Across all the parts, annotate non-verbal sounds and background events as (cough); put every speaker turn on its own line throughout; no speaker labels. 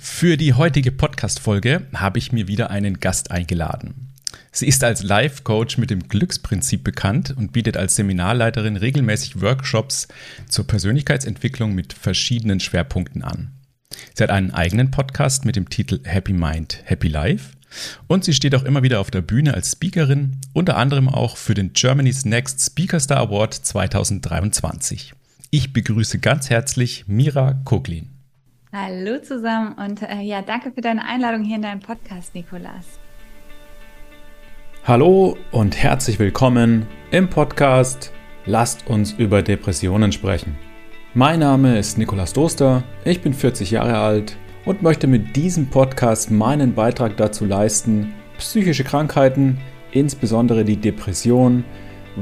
Für die heutige Podcast-Folge habe ich mir wieder einen Gast eingeladen. Sie ist als Life-Coach mit dem Glücksprinzip bekannt und bietet als Seminarleiterin regelmäßig Workshops zur Persönlichkeitsentwicklung mit verschiedenen Schwerpunkten an. Sie hat einen eigenen Podcast mit dem Titel Happy Mind, Happy Life und sie steht auch immer wieder auf der Bühne als Speakerin, unter anderem auch für den Germany's Next Speaker Star Award 2023. Ich begrüße ganz herzlich Mira Koglin.
Hallo zusammen und äh, ja, danke für deine Einladung hier in deinem Podcast, Nikolas.
Hallo und herzlich willkommen im Podcast Lasst uns über Depressionen sprechen. Mein Name ist Nikolas Doster, ich bin 40 Jahre alt und möchte mit diesem Podcast meinen Beitrag dazu leisten, psychische Krankheiten, insbesondere die Depression,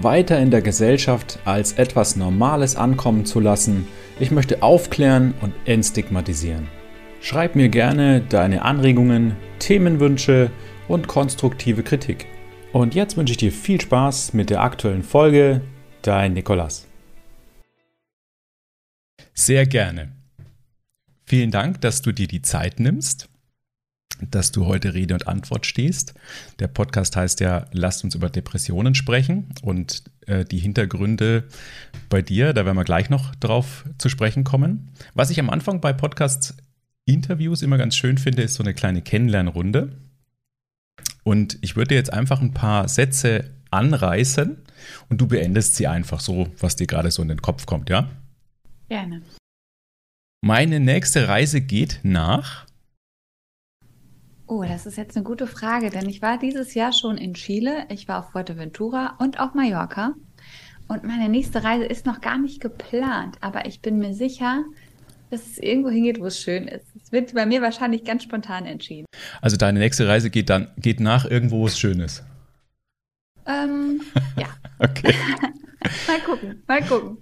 weiter in der Gesellschaft als etwas Normales ankommen zu lassen. Ich möchte aufklären und entstigmatisieren. Schreib mir gerne deine Anregungen, Themenwünsche und konstruktive Kritik. Und jetzt wünsche ich dir viel Spaß mit der aktuellen Folge. Dein Nikolas. Sehr gerne. Vielen Dank, dass du dir die Zeit nimmst, dass du heute Rede und Antwort stehst. Der Podcast heißt ja, lasst uns über Depressionen sprechen und äh, die Hintergründe bei dir, da werden wir gleich noch drauf zu sprechen kommen. Was ich am Anfang bei Podcast-Interviews immer ganz schön finde, ist so eine kleine Kennenlernrunde. Und ich würde jetzt einfach ein paar Sätze anreißen und du beendest sie einfach so, was dir gerade so in den Kopf kommt, ja?
Gerne.
Meine nächste Reise geht nach.
Oh, das ist jetzt eine gute Frage, denn ich war dieses Jahr schon in Chile, ich war auf Fuerteventura und auf Mallorca. Und meine nächste Reise ist noch gar nicht geplant, aber ich bin mir sicher, dass es irgendwo hingeht, wo es schön ist. Es wird bei mir wahrscheinlich ganz spontan entschieden.
Also deine nächste Reise geht dann geht nach irgendwo, wo es schön ist.
Ähm, (laughs) ja.
okay. (laughs)
mal gucken, mal gucken.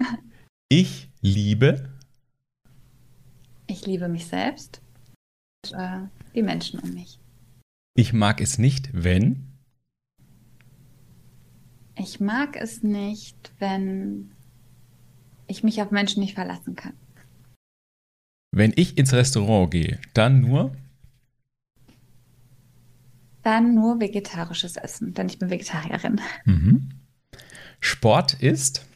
Ich liebe
ich liebe mich selbst und äh, die Menschen um mich.
Ich mag es nicht, wenn.
Ich mag es nicht, wenn ich mich auf Menschen nicht verlassen kann.
Wenn ich ins Restaurant gehe, dann nur?
Dann nur vegetarisches Essen, denn ich bin Vegetarierin.
Mhm. Sport ist?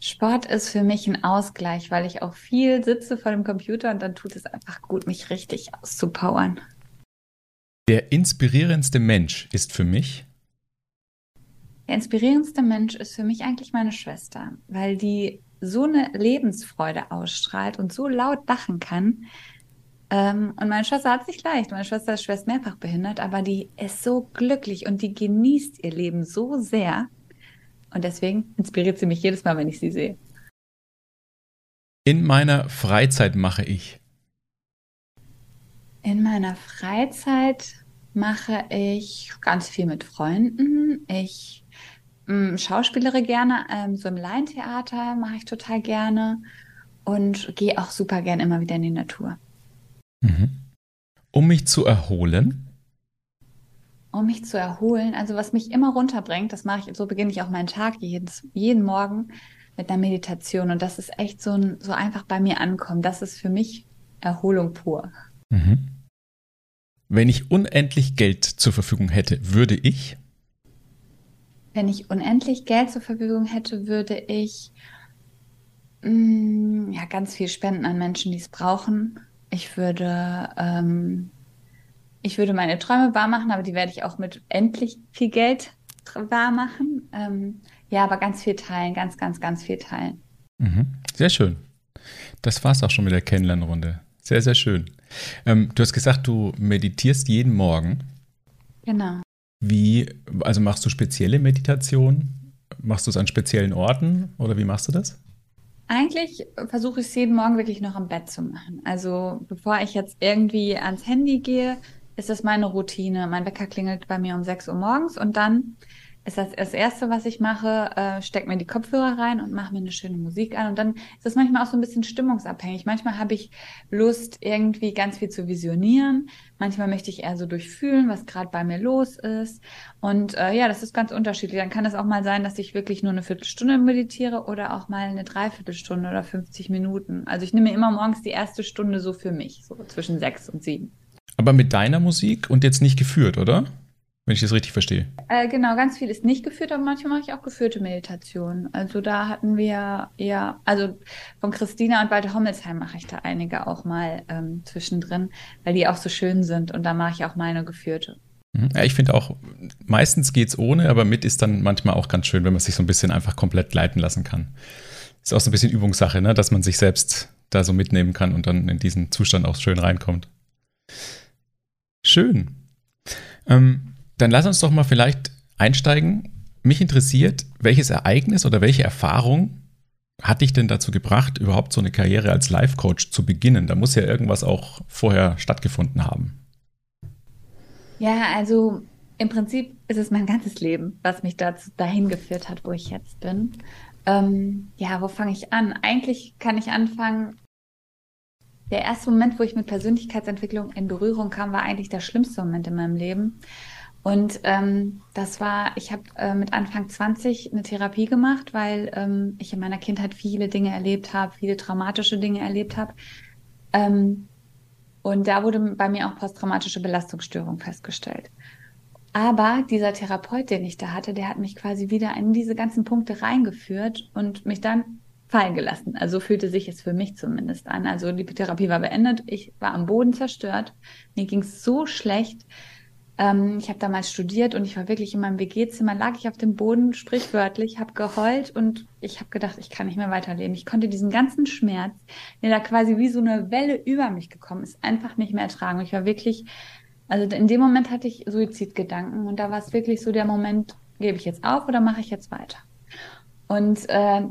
Sport ist für mich ein Ausgleich, weil ich auch viel sitze vor dem Computer und dann tut es einfach gut, mich richtig auszupowern.
Der inspirierendste Mensch ist für mich.
Der inspirierendste Mensch ist für mich eigentlich meine Schwester, weil die so eine Lebensfreude ausstrahlt und so laut lachen kann. Ähm, und meine Schwester hat es nicht leicht. Meine Schwester ist schwerst mehrfach behindert, aber die ist so glücklich und die genießt ihr Leben so sehr. Und deswegen inspiriert sie mich jedes Mal, wenn ich sie sehe.
In meiner Freizeit mache ich.
In meiner Freizeit mache ich ganz viel mit Freunden. Ich ähm, schauspielere gerne, ähm, so im Laientheater mache ich total gerne und gehe auch super gern immer wieder in die Natur.
Mhm. Um mich zu erholen?
um mich zu erholen. Also was mich immer runterbringt, das mache ich, so beginne ich auch meinen Tag jedes, jeden Morgen mit einer Meditation. Und das ist echt so, ein, so einfach bei mir ankommen. Das ist für mich Erholung pur.
Mhm. Wenn ich unendlich Geld zur Verfügung hätte, würde ich?
Wenn ich unendlich Geld zur Verfügung hätte, würde ich mh, mm, ja ganz viel spenden an Menschen, die es brauchen. Ich würde ähm, ich würde meine Träume wahr machen, aber die werde ich auch mit endlich viel Geld wahr machen. Ähm, ja, aber ganz viel teilen, ganz, ganz, ganz viel teilen.
Mhm. Sehr schön. Das war es auch schon mit der Kennenlernrunde. Sehr, sehr schön. Ähm, du hast gesagt, du meditierst jeden Morgen.
Genau.
Wie, also machst du spezielle Meditationen? Machst du es an speziellen Orten oder wie machst du das?
Eigentlich versuche ich es jeden Morgen wirklich noch im Bett zu machen. Also bevor ich jetzt irgendwie ans Handy gehe, ist das meine Routine. Mein Wecker klingelt bei mir um 6 Uhr morgens und dann ist das, das Erste, was ich mache, äh, steck mir die Kopfhörer rein und mache mir eine schöne Musik an. Und dann ist das manchmal auch so ein bisschen stimmungsabhängig. Manchmal habe ich Lust, irgendwie ganz viel zu visionieren. Manchmal möchte ich eher so durchfühlen, was gerade bei mir los ist. Und äh, ja, das ist ganz unterschiedlich. Dann kann es auch mal sein, dass ich wirklich nur eine Viertelstunde meditiere oder auch mal eine Dreiviertelstunde oder 50 Minuten. Also ich nehme immer morgens die erste Stunde so für mich, so zwischen sechs und sieben.
Aber mit deiner Musik und jetzt nicht geführt, oder? Wenn ich das richtig verstehe.
Äh, genau, ganz viel ist nicht geführt, aber manchmal mache ich auch geführte Meditationen. Also da hatten wir ja, also von Christina und Walter Hommelsheim mache ich da einige auch mal ähm, zwischendrin, weil die auch so schön sind und da mache ich auch meine geführte.
Mhm. Ja, ich finde auch, meistens geht es ohne, aber mit ist dann manchmal auch ganz schön, wenn man sich so ein bisschen einfach komplett leiten lassen kann. Ist auch so ein bisschen Übungssache, ne? dass man sich selbst da so mitnehmen kann und dann in diesen Zustand auch schön reinkommt. Schön. Ähm, dann lass uns doch mal vielleicht einsteigen. Mich interessiert, welches Ereignis oder welche Erfahrung hat dich denn dazu gebracht, überhaupt so eine Karriere als Life-Coach zu beginnen? Da muss ja irgendwas auch vorher stattgefunden haben.
Ja, also im Prinzip ist es mein ganzes Leben, was mich dazu, dahin geführt hat, wo ich jetzt bin. Ähm, ja, wo fange ich an? Eigentlich kann ich anfangen. Der erste Moment, wo ich mit Persönlichkeitsentwicklung in Berührung kam, war eigentlich der schlimmste Moment in meinem Leben. Und ähm, das war, ich habe äh, mit Anfang 20 eine Therapie gemacht, weil ähm, ich in meiner Kindheit viele Dinge erlebt habe, viele traumatische Dinge erlebt habe. Ähm, und da wurde bei mir auch posttraumatische Belastungsstörung festgestellt. Aber dieser Therapeut, den ich da hatte, der hat mich quasi wieder in diese ganzen Punkte reingeführt und mich dann fallen gelassen. Also fühlte sich es für mich zumindest an. Also die Therapie war beendet, ich war am Boden zerstört, mir ging es so schlecht, ähm, ich habe damals studiert und ich war wirklich in meinem WG-Zimmer, lag ich auf dem Boden, sprichwörtlich, habe geheult und ich habe gedacht, ich kann nicht mehr weiterleben. Ich konnte diesen ganzen Schmerz, der da quasi wie so eine Welle über mich gekommen ist, einfach nicht mehr ertragen. Ich war wirklich, also in dem Moment hatte ich Suizidgedanken und da war es wirklich so der Moment, gebe ich jetzt auf oder mache ich jetzt weiter? Und äh,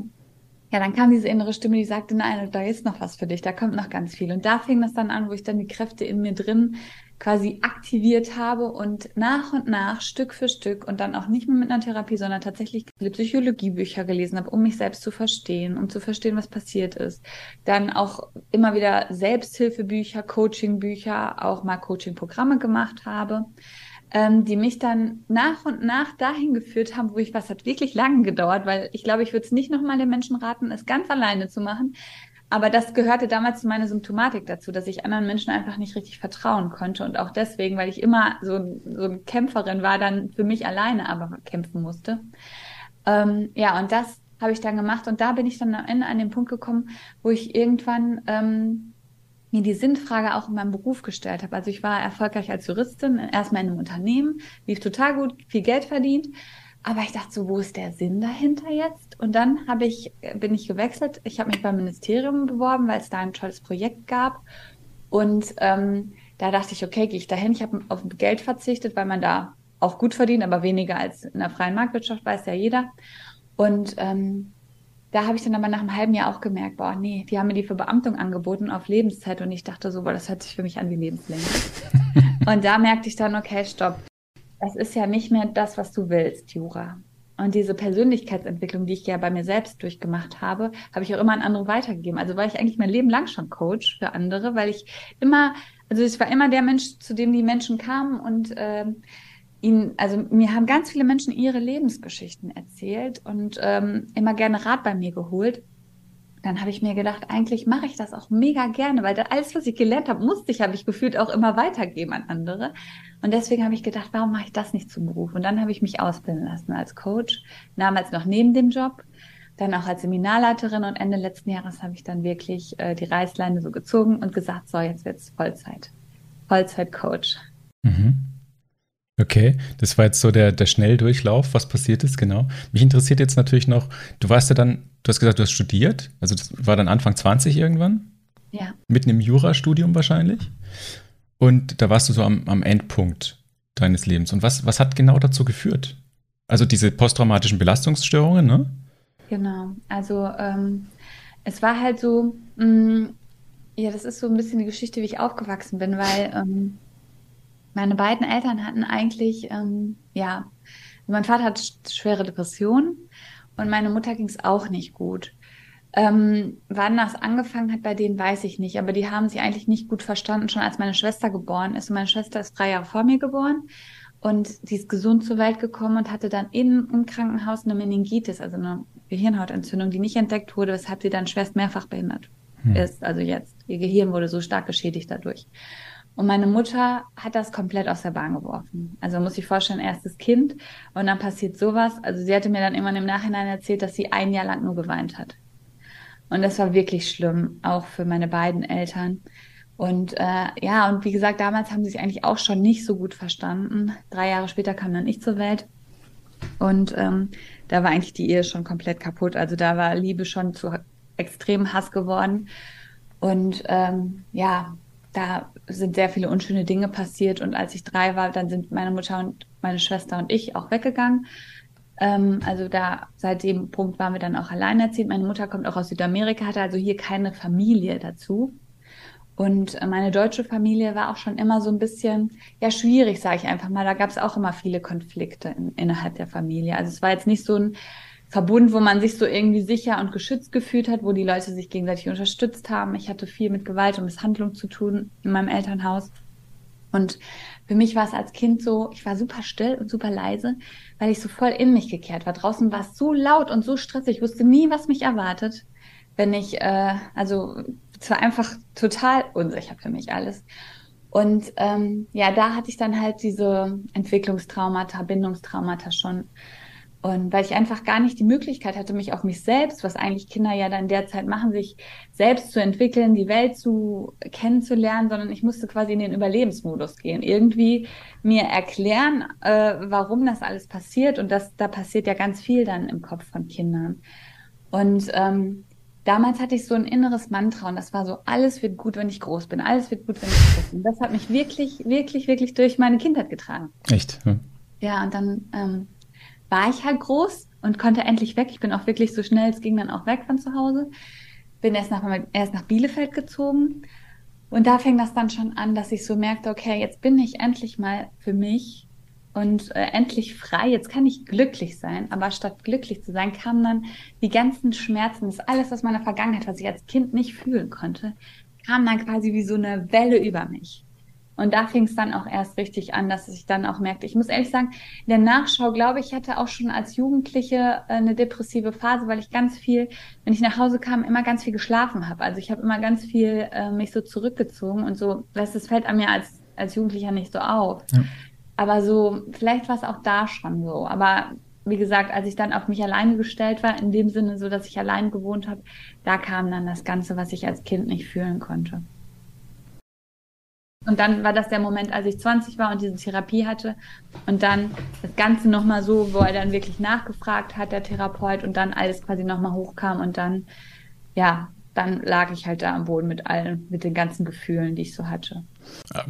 ja, dann kam diese innere Stimme, die sagte, nein, da ist noch was für dich, da kommt noch ganz viel. Und da fing das dann an, wo ich dann die Kräfte in mir drin quasi aktiviert habe und nach und nach, Stück für Stück und dann auch nicht mehr mit einer Therapie, sondern tatsächlich Psychologiebücher gelesen habe, um mich selbst zu verstehen, um zu verstehen, was passiert ist. Dann auch immer wieder Selbsthilfebücher, Coachingbücher, auch mal Coachingprogramme gemacht habe, ähm, die mich dann nach und nach dahin geführt haben, wo ich, was hat wirklich lange gedauert, weil ich glaube, ich würde es nicht nochmal den Menschen raten, es ganz alleine zu machen, aber das gehörte damals zu meiner Symptomatik dazu, dass ich anderen Menschen einfach nicht richtig vertrauen konnte. Und auch deswegen, weil ich immer so, so eine Kämpferin war, dann für mich alleine aber kämpfen musste. Ähm, ja, und das habe ich dann gemacht. Und da bin ich dann am Ende an den Punkt gekommen, wo ich irgendwann ähm, mir die Sinnfrage auch in meinem Beruf gestellt habe. Also ich war erfolgreich als Juristin, erstmal in einem Unternehmen, lief total gut, viel Geld verdient. Aber ich dachte so, wo ist der Sinn dahinter jetzt? Und dann habe ich, bin ich gewechselt. Ich habe mich beim Ministerium beworben, weil es da ein tolles Projekt gab. Und ähm, da dachte ich, okay, gehe ich dahin. Ich habe auf Geld verzichtet, weil man da auch gut verdient, aber weniger als in der freien Marktwirtschaft, weiß ja jeder. Und ähm, da habe ich dann aber nach einem halben Jahr auch gemerkt, boah, nee, die haben mir die Verbeamtung angeboten auf Lebenszeit und ich dachte so, boah, das hört sich für mich an wie lebenslänglich. (laughs) und da merkte ich dann, okay, stopp das ist ja nicht mehr das, was du willst, Jura. Und diese Persönlichkeitsentwicklung, die ich ja bei mir selbst durchgemacht habe, habe ich auch immer an andere weitergegeben. Also war ich eigentlich mein Leben lang schon Coach für andere, weil ich immer, also ich war immer der Mensch, zu dem die Menschen kamen und äh, ihnen, also mir haben ganz viele Menschen ihre Lebensgeschichten erzählt und ähm, immer gerne Rat bei mir geholt dann habe ich mir gedacht, eigentlich mache ich das auch mega gerne, weil alles, was ich gelernt habe, musste ich, habe ich gefühlt auch immer weitergeben an andere. Und deswegen habe ich gedacht, warum mache ich das nicht zum Beruf? Und dann habe ich mich ausbilden lassen als Coach, damals noch neben dem Job, dann auch als Seminarleiterin und Ende letzten Jahres habe ich dann wirklich äh, die Reißleine so gezogen und gesagt, so, jetzt wird's Vollzeit. Vollzeit-Coach.
Mhm. Okay, das war jetzt so der, der Schnelldurchlauf, was passiert ist, genau. Mich interessiert jetzt natürlich noch, du warst ja dann, du hast gesagt, du hast studiert, also das war dann Anfang 20 irgendwann?
Ja.
Mitten im Jurastudium wahrscheinlich. Und da warst du so am, am Endpunkt deines Lebens. Und was, was hat genau dazu geführt? Also diese posttraumatischen Belastungsstörungen, ne?
Genau, also ähm, es war halt so, mh, mm, ja, das ist so ein bisschen die Geschichte, wie ich aufgewachsen bin, weil ähm, meine beiden Eltern hatten eigentlich, ähm, ja, Mein Vater hat schwere Depressionen und meine Mutter ging es auch nicht gut. Ähm, wann das angefangen hat bei denen, weiß ich nicht. Aber die haben sich eigentlich nicht gut verstanden, schon als meine Schwester geboren ist. Und meine Schwester ist drei Jahre vor mir geboren. Und die ist gesund zur Welt gekommen und hatte dann in, im Krankenhaus eine Meningitis, also eine Gehirnhautentzündung, die nicht entdeckt wurde, weshalb sie dann schwerst mehrfach behindert hm. ist. Also jetzt, ihr Gehirn wurde so stark geschädigt dadurch. Und meine Mutter hat das komplett aus der Bahn geworfen. Also muss ich vorstellen, erstes Kind und dann passiert sowas. Also sie hatte mir dann immer im Nachhinein erzählt, dass sie ein Jahr lang nur geweint hat. Und das war wirklich schlimm, auch für meine beiden Eltern. Und äh, ja, und wie gesagt, damals haben sie sich eigentlich auch schon nicht so gut verstanden. Drei Jahre später kam dann ich zur Welt. Und ähm, da war eigentlich die Ehe schon komplett kaputt. Also da war Liebe schon zu extremem Hass geworden. Und ähm, ja, da sind sehr viele unschöne Dinge passiert. Und als ich drei war, dann sind meine Mutter und meine Schwester und ich auch weggegangen. Ähm, also da seit dem Punkt waren wir dann auch alleinerziehend. Meine Mutter kommt auch aus Südamerika, hatte also hier keine Familie dazu. Und äh, meine deutsche Familie war auch schon immer so ein bisschen, ja, schwierig, sage ich einfach mal. Da gab es auch immer viele Konflikte in, innerhalb der Familie. Also es war jetzt nicht so ein Verbund, wo man sich so irgendwie sicher und geschützt gefühlt hat, wo die Leute sich gegenseitig unterstützt haben. Ich hatte viel mit Gewalt und Misshandlung zu tun in meinem Elternhaus. Und für mich war es als Kind so, ich war super still und super leise, weil ich so voll in mich gekehrt war. Draußen war es so laut und so stressig. Ich wusste nie, was mich erwartet. Wenn ich, äh, also es war einfach total unsicher für mich alles. Und ähm, ja, da hatte ich dann halt diese Entwicklungstraumata, Bindungstraumata schon. Und weil ich einfach gar nicht die Möglichkeit hatte, mich auf mich selbst, was eigentlich Kinder ja dann derzeit machen, sich selbst zu entwickeln, die Welt zu kennenzulernen, sondern ich musste quasi in den Überlebensmodus gehen. Irgendwie mir erklären, äh, warum das alles passiert. Und das, da passiert ja ganz viel dann im Kopf von Kindern. Und ähm, damals hatte ich so ein inneres Mantra und das war so, alles wird gut, wenn ich groß bin, alles wird gut, wenn ich groß bin. Das hat mich wirklich, wirklich, wirklich durch meine Kindheit getragen.
Echt?
Hm. Ja, und dann ähm, war ich halt groß und konnte endlich weg. Ich bin auch wirklich so schnell, es ging dann auch weg von zu Hause. Bin erst nach, erst nach Bielefeld gezogen. Und da fing das dann schon an, dass ich so merkte, okay, jetzt bin ich endlich mal für mich und äh, endlich frei, jetzt kann ich glücklich sein. Aber statt glücklich zu sein, kamen dann die ganzen Schmerzen, das alles aus meiner Vergangenheit, was ich als Kind nicht fühlen konnte, kam dann quasi wie so eine Welle über mich. Und da fing es dann auch erst richtig an, dass ich dann auch merkte, ich muss ehrlich sagen, in der Nachschau glaube ich, hatte auch schon als Jugendliche äh, eine depressive Phase, weil ich ganz viel, wenn ich nach Hause kam, immer ganz viel geschlafen habe. Also ich habe immer ganz viel äh, mich so zurückgezogen und so, das, das fällt an mir als, als Jugendlicher nicht so auf. Ja. Aber so, vielleicht war es auch da schon so. Aber wie gesagt, als ich dann auf mich alleine gestellt war, in dem Sinne so, dass ich allein gewohnt habe, da kam dann das Ganze, was ich als Kind nicht fühlen konnte. Und dann war das der Moment, als ich 20 war und diese Therapie hatte. Und dann das Ganze nochmal so, wo er dann wirklich nachgefragt hat, der Therapeut, und dann alles quasi nochmal hochkam und dann, ja, dann lag ich halt da am Boden mit allen, mit den ganzen Gefühlen, die ich so hatte.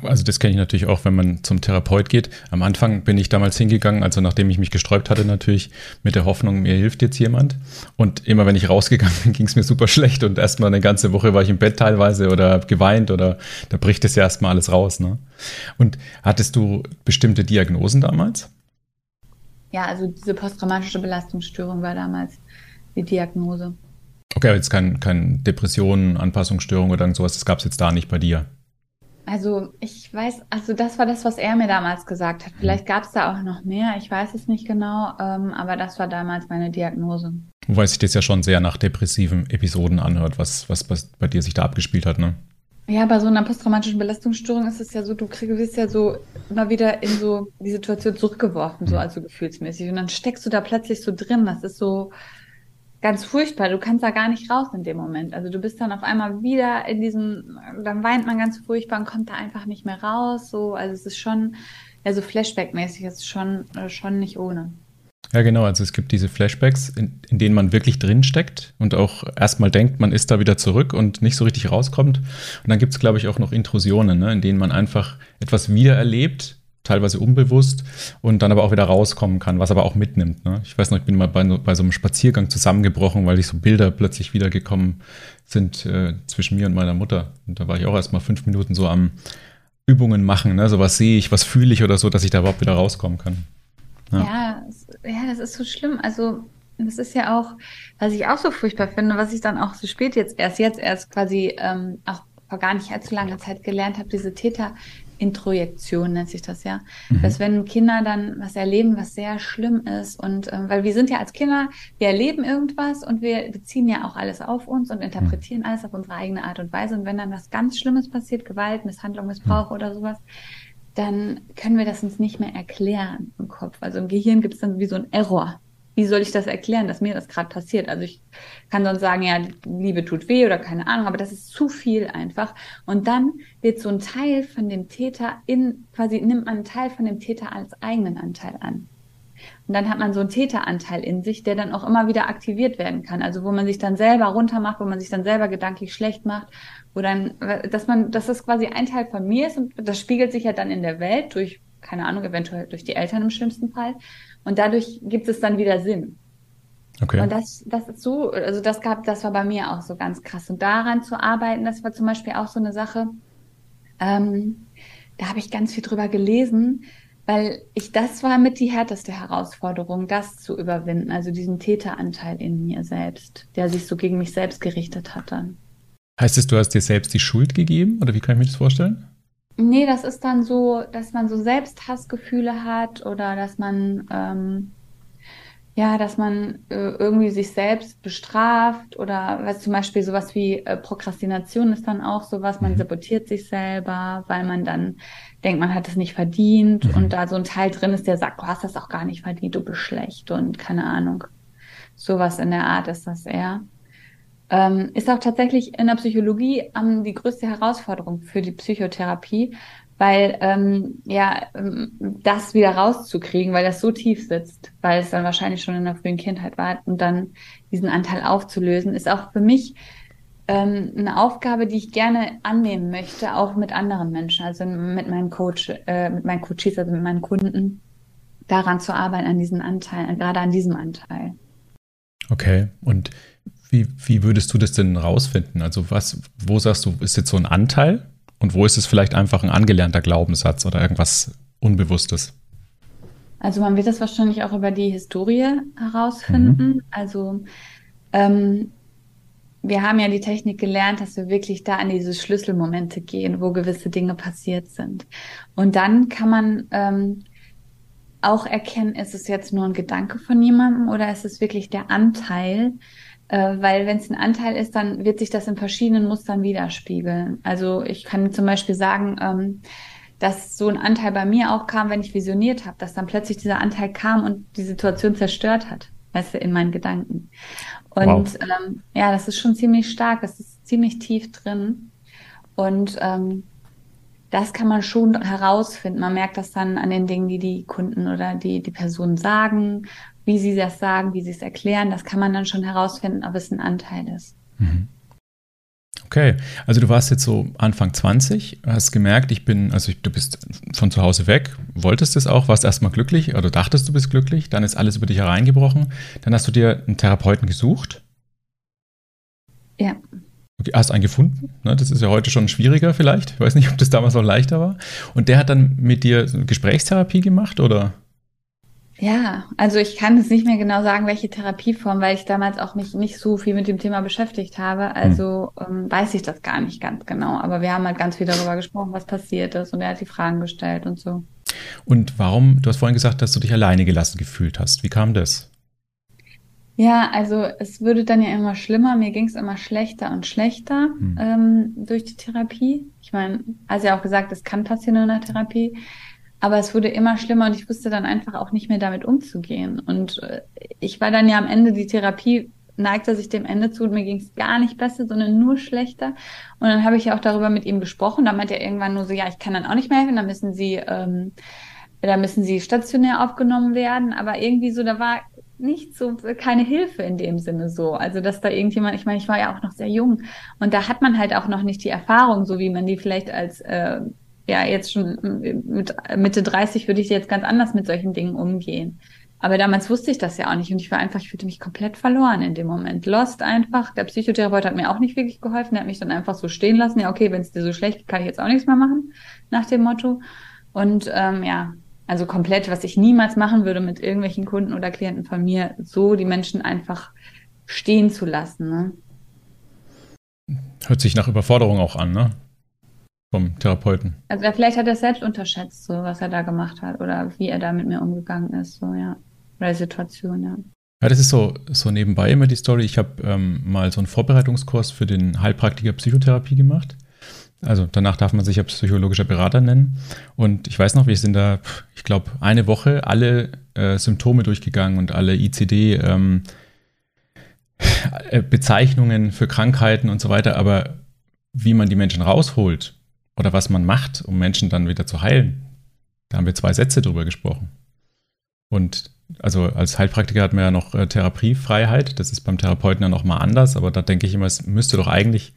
Also das kenne ich natürlich auch, wenn man zum Therapeut geht. Am Anfang bin ich damals hingegangen, also nachdem ich mich gesträubt hatte natürlich, mit der Hoffnung, mir hilft jetzt jemand. Und immer wenn ich rausgegangen bin, (laughs) ging es mir super schlecht und erstmal eine ganze Woche war ich im Bett teilweise oder geweint oder da bricht es ja erstmal alles raus. Ne? Und hattest du bestimmte Diagnosen damals?
Ja, also diese posttraumatische Belastungsstörung war damals die Diagnose.
Okay, aber jetzt kein, kein Depressionen, Anpassungsstörung oder sowas, das gab es jetzt da nicht bei dir.
Also ich weiß, also das war das, was er mir damals gesagt hat. Vielleicht gab es da auch noch mehr, ich weiß es nicht genau, ähm, aber das war damals meine Diagnose.
Wobei sich das ja schon sehr nach depressiven Episoden anhört, was, was bei dir sich da abgespielt hat, ne?
Ja, bei so einer posttraumatischen Belastungsstörung ist es ja so, du kriegst ja so immer wieder in so die Situation zurückgeworfen, so mhm. also gefühlsmäßig. Und dann steckst du da plötzlich so drin. Das ist so, ganz furchtbar. Du kannst da gar nicht raus in dem Moment. Also du bist dann auf einmal wieder in diesem, dann weint man ganz furchtbar und kommt da einfach nicht mehr raus. So, also es ist schon, ja, so Flashback-mäßig, ist schon, äh, schon nicht ohne.
Ja, genau. Also es gibt diese Flashbacks, in, in denen man wirklich drinsteckt und auch erstmal denkt, man ist da wieder zurück und nicht so richtig rauskommt. Und dann gibt es, glaube ich, auch noch Intrusionen, ne, in denen man einfach etwas wiedererlebt, teilweise unbewusst und dann aber auch wieder rauskommen kann, was aber auch mitnimmt. Ne? Ich weiß noch, ich bin mal bei, bei, so einem Spaziergang zusammengebrochen, weil ich so Bilder plötzlich wiedergekommen sind äh, zwischen mir und meiner Mutter. Und da war ich auch erst mal fünf Minuten so am Übungen machen, ne? so was sehe ich, was fühle ich oder so, dass ich da überhaupt wieder rauskommen kann.
Ja, ja ja, das ist so schlimm. Also, das ist ja auch, was ich auch so furchtbar finde, was ich dann auch so spät jetzt erst, jetzt erst quasi ähm, auch vor gar nicht allzu langer Zeit gelernt habe, diese Täter, Introjektion nennt sich das ja. Mhm. Dass wenn Kinder dann was erleben, was sehr schlimm ist und ähm, weil wir sind ja als Kinder, wir erleben irgendwas und wir beziehen ja auch alles auf uns und interpretieren mhm. alles auf unsere eigene Art und Weise. Und wenn dann was ganz Schlimmes passiert, Gewalt, Misshandlung, Missbrauch mhm. oder sowas, dann können wir das uns nicht mehr erklären im Kopf. Also im Gehirn gibt es dann wie so ein Error wie soll ich das erklären, dass mir das gerade passiert? Also ich kann sonst sagen, ja, Liebe tut weh oder keine Ahnung, aber das ist zu viel einfach. Und dann wird so ein Teil von dem Täter in, quasi nimmt man einen Teil von dem Täter als eigenen Anteil an. Und dann hat man so einen Täteranteil in sich, der dann auch immer wieder aktiviert werden kann. Also wo man sich dann selber runtermacht, wo man sich dann selber gedanklich schlecht macht, wo dann, dass man, dass das quasi ein Teil von mir ist und das spiegelt sich ja dann in der Welt durch, keine Ahnung, eventuell durch die Eltern im schlimmsten Fall. Und dadurch gibt es dann wieder Sinn. Okay. Und das, das ist so, also das gab, das war bei mir auch so ganz krass. Und daran zu arbeiten, das war zum Beispiel auch so eine Sache, ähm, da habe ich ganz viel drüber gelesen, weil ich, das war mit die härteste Herausforderung, das zu überwinden, also diesen Täteranteil in mir selbst, der sich so gegen mich selbst gerichtet hat dann.
Heißt es, du hast dir selbst die Schuld gegeben oder wie kann ich mir das vorstellen?
Nee, das ist dann so, dass man so Selbsthassgefühle hat oder dass man, ähm, ja, dass man äh, irgendwie sich selbst bestraft oder was zum Beispiel sowas wie äh, Prokrastination ist dann auch sowas, man mhm. sabotiert sich selber, weil man dann denkt, man hat es nicht verdient mhm. und da so ein Teil drin ist, der sagt, du hast das auch gar nicht verdient, du bist schlecht und keine Ahnung. Sowas in der Art ist das eher. Ähm, ist auch tatsächlich in der Psychologie ähm, die größte Herausforderung für die Psychotherapie, weil ähm, ja ähm, das wieder rauszukriegen, weil das so tief sitzt, weil es dann wahrscheinlich schon in der frühen Kindheit war und dann diesen Anteil aufzulösen, ist auch für mich ähm, eine Aufgabe, die ich gerne annehmen möchte, auch mit anderen Menschen, also mit meinen Coach, äh, mit meinen Coaches, also mit meinen Kunden, daran zu arbeiten, an diesen Anteil, gerade an diesem Anteil.
Okay, und wie, wie würdest du das denn rausfinden? Also was, wo sagst du, ist jetzt so ein Anteil und wo ist es vielleicht einfach ein angelernter Glaubenssatz oder irgendwas Unbewusstes?
Also man wird das wahrscheinlich auch über die Historie herausfinden. Mhm. Also ähm, wir haben ja die Technik gelernt, dass wir wirklich da an diese Schlüsselmomente gehen, wo gewisse Dinge passiert sind. Und dann kann man ähm, auch erkennen, ist es jetzt nur ein Gedanke von jemandem oder ist es wirklich der Anteil, äh, weil wenn es ein Anteil ist, dann wird sich das in verschiedenen Mustern widerspiegeln. Also ich kann zum Beispiel sagen, ähm, dass so ein Anteil bei mir auch kam, wenn ich visioniert habe, dass dann plötzlich dieser Anteil kam und die Situation zerstört hat, weißt du, in meinen Gedanken. Und wow. ähm, ja, das ist schon ziemlich stark, das ist ziemlich tief drin. Und ähm, das kann man schon herausfinden. Man merkt das dann an den Dingen, die die Kunden oder die, die Personen sagen wie sie das sagen, wie sie es erklären, das kann man dann schon herausfinden, ob es ein Anteil ist. Mhm.
Okay, also du warst jetzt so Anfang 20, hast gemerkt, ich bin, also du bist von zu Hause weg, wolltest es auch, warst erstmal glücklich oder dachtest du bist glücklich, dann ist alles über dich hereingebrochen, dann hast du dir einen Therapeuten gesucht.
Ja.
Okay, hast einen gefunden, ne? das ist ja heute schon schwieriger vielleicht, ich weiß nicht, ob das damals noch leichter war. Und der hat dann mit dir Gesprächstherapie gemacht oder?
Ja, also ich kann es nicht mehr genau sagen, welche Therapieform, weil ich damals auch mich nicht so viel mit dem Thema beschäftigt habe. Also hm. ähm, weiß ich das gar nicht ganz genau. Aber wir haben halt ganz viel darüber gesprochen, was passiert ist und er hat die Fragen gestellt und so.
Und warum, du hast vorhin gesagt, dass du dich alleine gelassen gefühlt hast. Wie kam das?
Ja, also es würde dann ja immer schlimmer. Mir ging es immer schlechter und schlechter hm. ähm, durch die Therapie. Ich meine, also ja auch gesagt, es kann passieren in der Therapie. Aber es wurde immer schlimmer und ich wusste dann einfach auch nicht mehr damit umzugehen. Und äh, ich war dann ja am Ende, die Therapie neigte sich dem Ende zu und mir ging es gar nicht besser, sondern nur schlechter. Und dann habe ich ja auch darüber mit ihm gesprochen. Da meinte er irgendwann nur so, ja, ich kann dann auch nicht mehr helfen, da müssen sie, ähm, da müssen sie stationär aufgenommen werden. Aber irgendwie so, da war nicht so keine Hilfe in dem Sinne so. Also dass da irgendjemand, ich meine, ich war ja auch noch sehr jung und da hat man halt auch noch nicht die Erfahrung, so wie man die vielleicht als äh, ja, jetzt schon mit Mitte 30 würde ich jetzt ganz anders mit solchen Dingen umgehen. Aber damals wusste ich das ja auch nicht und ich war einfach, ich fühlte mich komplett verloren in dem Moment. Lost einfach. Der Psychotherapeut hat mir auch nicht wirklich geholfen. Er hat mich dann einfach so stehen lassen. Ja, okay, wenn es dir so schlecht geht, kann ich jetzt auch nichts mehr machen, nach dem Motto. Und ähm, ja, Also komplett, was ich niemals machen würde mit irgendwelchen Kunden oder Klienten von mir, so die Menschen einfach stehen zu lassen. Ne?
Hört sich nach Überforderung auch an, ne? Vom Therapeuten.
Also vielleicht hat er selbst unterschätzt, so was er da gemacht hat oder wie er da mit mir umgegangen ist, so ja. Oder die Situation, ja.
Ja, das ist so, so nebenbei immer die Story. Ich habe ähm, mal so einen Vorbereitungskurs für den Heilpraktiker Psychotherapie gemacht. Also danach darf man sich ja psychologischer Berater nennen. Und ich weiß noch, wir sind da, ich glaube, eine Woche alle äh, Symptome durchgegangen und alle ICD ähm, äh, Bezeichnungen für Krankheiten und so weiter. Aber wie man die Menschen rausholt oder was man macht, um Menschen dann wieder zu heilen, da haben wir zwei Sätze drüber gesprochen. Und also als Heilpraktiker hat man ja noch äh, Therapiefreiheit. Das ist beim Therapeuten ja nochmal anders, aber da denke ich immer, es müsste doch eigentlich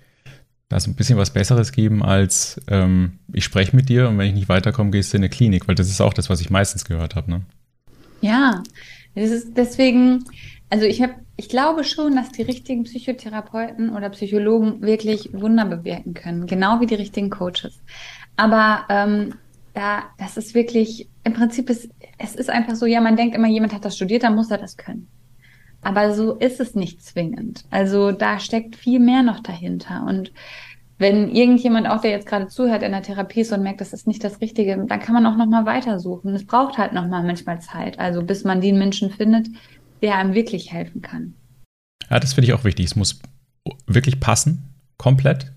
da ein bisschen was Besseres geben als ähm, ich spreche mit dir und wenn ich nicht weiterkomme, gehst du in eine Klinik, weil das ist auch das, was ich meistens gehört habe. Ne?
Ja, deswegen, also ich habe, ich glaube schon, dass die richtigen Psychotherapeuten oder Psychologen wirklich Wunder bewirken können, genau wie die richtigen Coaches. Aber ähm, da, das ist wirklich, im Prinzip ist, es ist einfach so, ja, man denkt immer, jemand hat das studiert, dann muss er das können. Aber so ist es nicht zwingend. Also da steckt viel mehr noch dahinter. Und wenn irgendjemand auch, der jetzt gerade zuhört in der Therapie ist und merkt, das ist nicht das Richtige, dann kann man auch nochmal weitersuchen. Es braucht halt nochmal manchmal Zeit. Also bis man den Menschen findet, der einem wirklich helfen kann.
Ja, das finde ich auch wichtig. Es muss wirklich passen, komplett.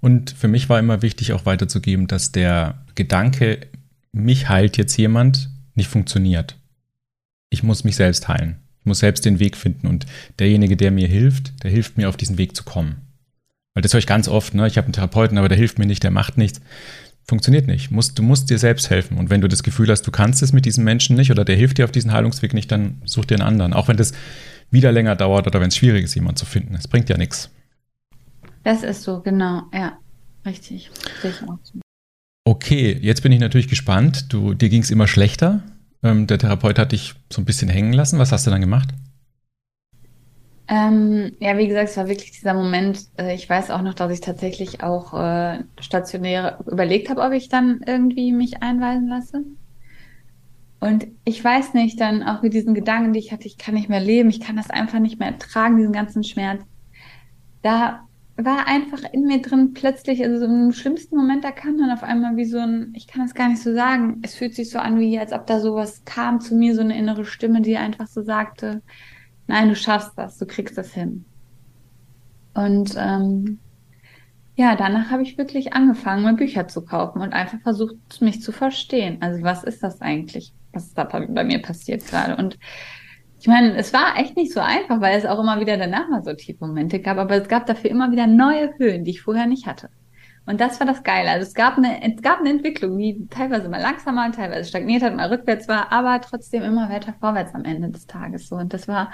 Und für mich war immer wichtig, auch weiterzugeben, dass der Gedanke, mich heilt jetzt jemand, nicht funktioniert. Ich muss mich selbst heilen. Ich muss selbst den Weg finden und derjenige, der mir hilft, der hilft mir auf diesen Weg zu kommen. Weil das höre ich ganz oft, ne? ich habe einen Therapeuten, aber der hilft mir nicht, der macht nichts. Funktioniert nicht. Du musst dir selbst helfen. Und wenn du das Gefühl hast, du kannst es mit diesem Menschen nicht oder der hilft dir auf diesen Heilungsweg nicht, dann such dir einen anderen. Auch wenn das wieder länger dauert oder wenn es schwierig ist, jemanden zu finden. Es bringt ja nichts.
Das ist so, genau, ja. Richtig.
Okay, jetzt bin ich natürlich gespannt. Du, dir ging es immer schlechter. Ähm, der Therapeut hat dich so ein bisschen hängen lassen. Was hast du dann gemacht?
Ähm, ja, wie gesagt, es war wirklich dieser Moment. Äh, ich weiß auch noch, dass ich tatsächlich auch äh, stationär überlegt habe, ob ich dann irgendwie mich einweisen lasse. Und ich weiß nicht, dann auch mit diesen Gedanken, die ich hatte, ich kann nicht mehr leben, ich kann das einfach nicht mehr ertragen, diesen ganzen Schmerz. Da war einfach in mir drin plötzlich, also so im schlimmsten Moment, da kam dann auf einmal wie so ein, ich kann das gar nicht so sagen, es fühlt sich so an, wie als ob da sowas kam zu mir, so eine innere Stimme, die einfach so sagte, nein, du schaffst das, du kriegst das hin. Und ähm, ja, danach habe ich wirklich angefangen, mir Bücher zu kaufen und einfach versucht, mich zu verstehen. Also was ist das eigentlich, was da bei mir passiert gerade? Und ich meine, es war echt nicht so einfach, weil es auch immer wieder danach mal so Tiefmomente gab, aber es gab dafür immer wieder neue Höhen, die ich vorher nicht hatte. Und das war das Geile. Also es gab eine, es gab eine Entwicklung, die teilweise mal langsamer, teilweise stagniert hat, mal rückwärts war, aber trotzdem immer weiter vorwärts am Ende des Tages so. Und das war,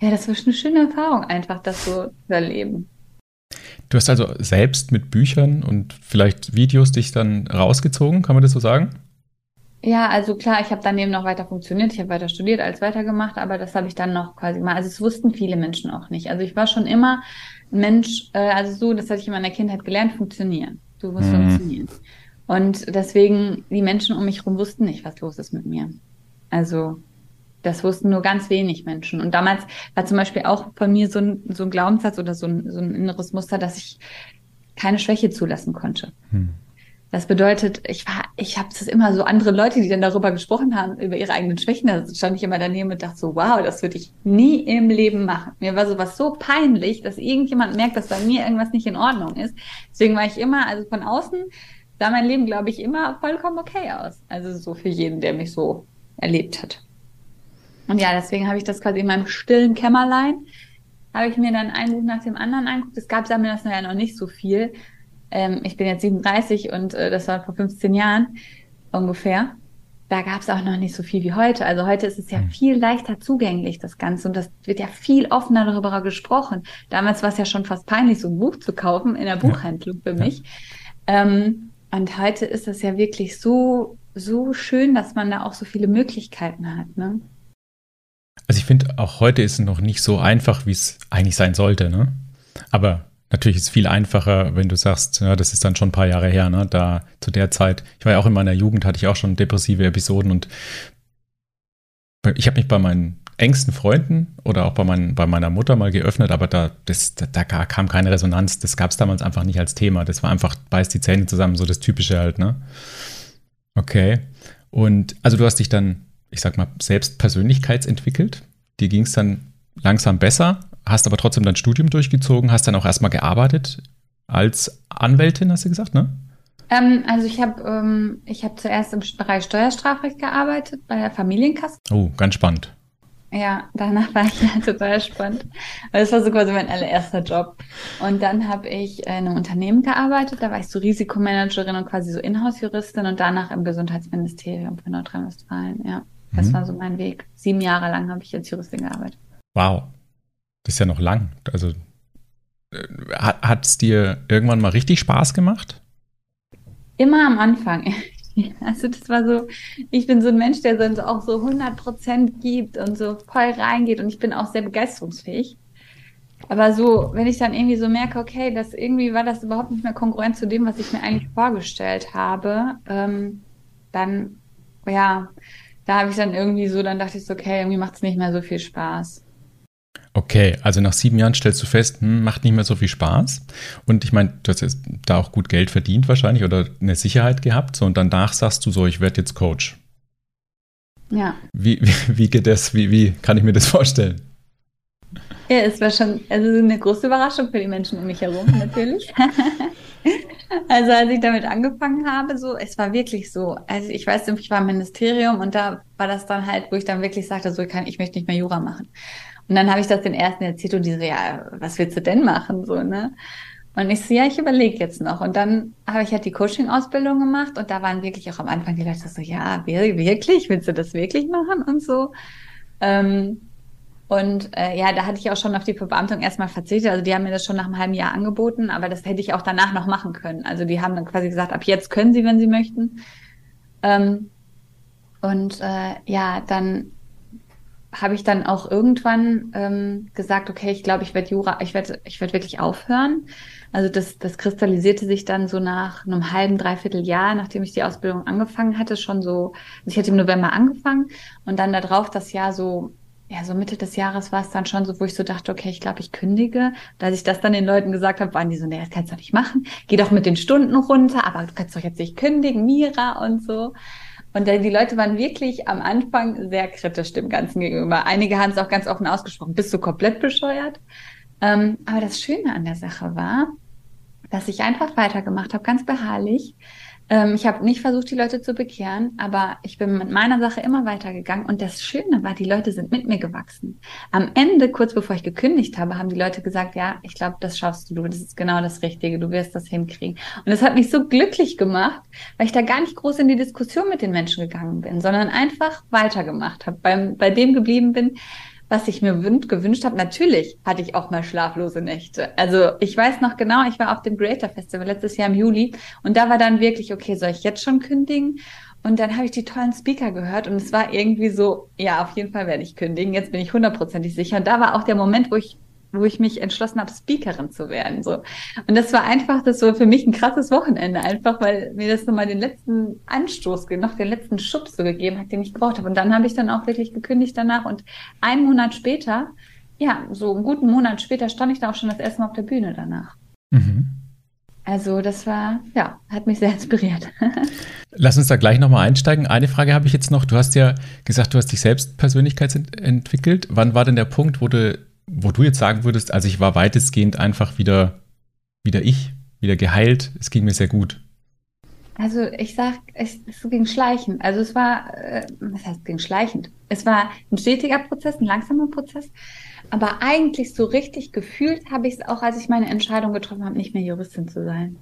ja, das war schon eine schöne Erfahrung, einfach das so zu erleben.
Du hast also selbst mit Büchern und vielleicht Videos dich dann rausgezogen, kann man das so sagen?
Ja, also klar, ich habe daneben noch weiter funktioniert, ich habe weiter studiert als weitergemacht, aber das habe ich dann noch quasi mal. Also es wussten viele Menschen auch nicht. Also ich war schon immer Mensch, äh, also so, das hatte ich in meiner Kindheit gelernt, funktionieren. Du musst mhm. funktionieren. Und deswegen, die Menschen um mich herum wussten nicht, was los ist mit mir. Also das wussten nur ganz wenig Menschen. Und damals war zum Beispiel auch von mir so ein, so ein Glaubenssatz oder so ein, so ein inneres Muster, dass ich keine Schwäche zulassen konnte. Hm. Das bedeutet, ich war, ich habe das immer so andere Leute, die dann darüber gesprochen haben, über ihre eigenen Schwächen, da stand ich immer daneben und dachte so, wow, das würde ich nie im Leben machen. Mir war sowas so peinlich, dass irgendjemand merkt, dass bei mir irgendwas nicht in Ordnung ist. Deswegen war ich immer, also von außen sah mein Leben, glaube ich, immer vollkommen okay aus. Also so für jeden, der mich so erlebt hat. Und ja, deswegen habe ich das quasi in meinem stillen Kämmerlein, habe ich mir dann ein Buch nach dem anderen angeguckt. Es gab damals ja noch nicht so viel ähm, ich bin jetzt 37 und äh, das war vor 15 Jahren ungefähr. Da gab es auch noch nicht so viel wie heute. Also heute ist es ja hm. viel leichter zugänglich, das Ganze. Und das wird ja viel offener darüber gesprochen. Damals war es ja schon fast peinlich, so ein Buch zu kaufen in der Buchhandlung für mich. Ja. Ähm, und heute ist es ja wirklich so, so schön, dass man da auch so viele Möglichkeiten hat. Ne?
Also ich finde, auch heute ist es noch nicht so einfach, wie es eigentlich sein sollte. Ne? Aber Natürlich ist es viel einfacher, wenn du sagst, ja, das ist dann schon ein paar Jahre her, ne? Da zu der Zeit, ich war ja auch in meiner Jugend, hatte ich auch schon depressive Episoden und ich habe mich bei meinen engsten Freunden oder auch bei, mein, bei meiner Mutter mal geöffnet, aber da, das, da, da kam keine Resonanz. Das gab es damals einfach nicht als Thema. Das war einfach, beißt die Zähne zusammen, so das Typische halt, ne? Okay. Und also du hast dich dann, ich sag mal, selbst persönlichkeitsentwickelt. Dir ging es dann langsam besser, hast aber trotzdem dein Studium durchgezogen, hast dann auch erstmal gearbeitet als Anwältin, hast du gesagt, ne?
Ähm, also ich habe ähm, ich hab zuerst im Bereich Steuerstrafrecht gearbeitet, bei der Familienkasse.
Oh, ganz spannend.
Ja, danach war ich (laughs) total spannend. Weil das war so quasi mein allererster Job. Und dann habe ich in einem Unternehmen gearbeitet, da war ich so Risikomanagerin und quasi so Inhouse-Juristin und danach im Gesundheitsministerium für Nordrhein-Westfalen. Ja, das mhm. war so mein Weg. Sieben Jahre lang habe ich als Juristin gearbeitet.
Wow, das ist ja noch lang. Also äh, hat es dir irgendwann mal richtig Spaß gemacht?
Immer am Anfang. (laughs) Also das war so, ich bin so ein Mensch, der dann auch so 100 Prozent gibt und so voll reingeht und ich bin auch sehr begeisterungsfähig. Aber so, wenn ich dann irgendwie so merke, okay, das irgendwie war das überhaupt nicht mehr konkurrent zu dem, was ich mir eigentlich vorgestellt habe, ähm, dann, ja, da habe ich dann irgendwie so, dann dachte ich so, okay, irgendwie macht es nicht mehr so viel Spaß.
Okay, also nach sieben Jahren stellst du fest, hm, macht nicht mehr so viel Spaß. Und ich meine, du hast jetzt da auch gut Geld verdient wahrscheinlich oder eine Sicherheit gehabt. So, und danach sagst du so, ich werde jetzt Coach.
Ja.
Wie, wie, wie geht das? Wie, wie kann ich mir das vorstellen?
Ja, es war schon also eine große Überraschung für die Menschen um mich herum, natürlich. (laughs) also als ich damit angefangen habe, so, es war wirklich so. Also ich weiß, ich war im Ministerium und da war das dann halt, wo ich dann wirklich sagte, so ich kann, ich möchte nicht mehr Jura machen. Und dann habe ich das den ersten erzählt und die so, ja, was willst du denn machen? So, ne? Und ich so, ja, ich überlege jetzt noch. Und dann habe ich halt die Coaching-Ausbildung gemacht und da waren wirklich auch am Anfang die Leute so, ja, wirklich? Willst du das wirklich machen? Und so. Ähm, und äh, ja, da hatte ich auch schon auf die Verbeamtung erstmal verzichtet. Also die haben mir das schon nach einem halben Jahr angeboten, aber das hätte ich auch danach noch machen können. Also die haben dann quasi gesagt, ab jetzt können sie, wenn sie möchten. Ähm, und äh, ja, dann habe ich dann auch irgendwann ähm, gesagt, okay, ich glaube, ich werde Jura, ich werde, ich werde wirklich aufhören. Also das, das kristallisierte sich dann so nach einem halben, dreiviertel Jahr, nachdem ich die Ausbildung angefangen hatte, schon so, also ich hatte im November angefangen und dann darauf das Jahr so, ja, so Mitte des Jahres war es dann schon so, wo ich so dachte, okay, ich glaube, ich kündige. Da als ich das dann den Leuten gesagt habe, waren die so, nee, das kannst du doch nicht machen. Geh doch mit den Stunden runter, aber du kannst doch jetzt nicht kündigen, Mira und so. Und die Leute waren wirklich am Anfang sehr kritisch dem Ganzen gegenüber. Einige haben es auch ganz offen ausgesprochen, bist du komplett bescheuert? Ähm, aber das Schöne an der Sache war, dass ich einfach weitergemacht habe, ganz beharrlich. Ähm, ich habe nicht versucht, die Leute zu bekehren, aber ich bin mit meiner Sache immer weitergegangen. Und das Schöne war, die Leute sind mit mir gewachsen. Am Ende, kurz bevor ich gekündigt habe, haben die Leute gesagt, ja, ich glaube, das schaffst du, das ist genau das Richtige, du wirst das hinkriegen. Und das hat mich so glücklich gemacht, weil ich da gar nicht groß in die Diskussion mit den Menschen gegangen bin, sondern einfach weitergemacht habe, bei dem geblieben bin, was ich mir gewünscht habe. Natürlich hatte ich auch mal schlaflose Nächte. Also ich weiß noch genau, ich war auf dem Creator Festival letztes Jahr im Juli und da war dann wirklich, okay, soll ich jetzt schon kündigen? Und dann habe ich die tollen Speaker gehört und es war irgendwie so, ja, auf jeden Fall werde ich kündigen. Jetzt bin ich hundertprozentig sicher. Und da war auch der Moment, wo ich wo ich mich entschlossen habe, Speakerin zu werden. So. Und das war einfach, das war für mich ein krasses Wochenende, einfach weil mir das nochmal den letzten Anstoß, noch den letzten Schubs so gegeben hat, den ich gebraucht habe. Und dann habe ich dann auch wirklich gekündigt danach. Und einen Monat später, ja, so einen guten Monat später stand ich da auch schon das erste Mal auf der Bühne danach. Mhm. Also das war, ja, hat mich sehr inspiriert. (laughs)
Lass uns da gleich nochmal einsteigen. Eine Frage habe ich jetzt noch. Du hast ja gesagt, du hast dich selbst persönlichkeitsentwickelt. Wann war denn der Punkt, wo du wo du jetzt sagen würdest, also ich war weitestgehend einfach wieder, wieder ich, wieder geheilt. Es ging mir sehr gut.
Also ich sag, es, es ging schleichend. Also es war, äh, was heißt ging schleichend? Es war ein stetiger Prozess, ein langsamer Prozess. Aber eigentlich so richtig gefühlt habe ich es auch, als ich meine Entscheidung getroffen habe, nicht mehr Juristin zu sein.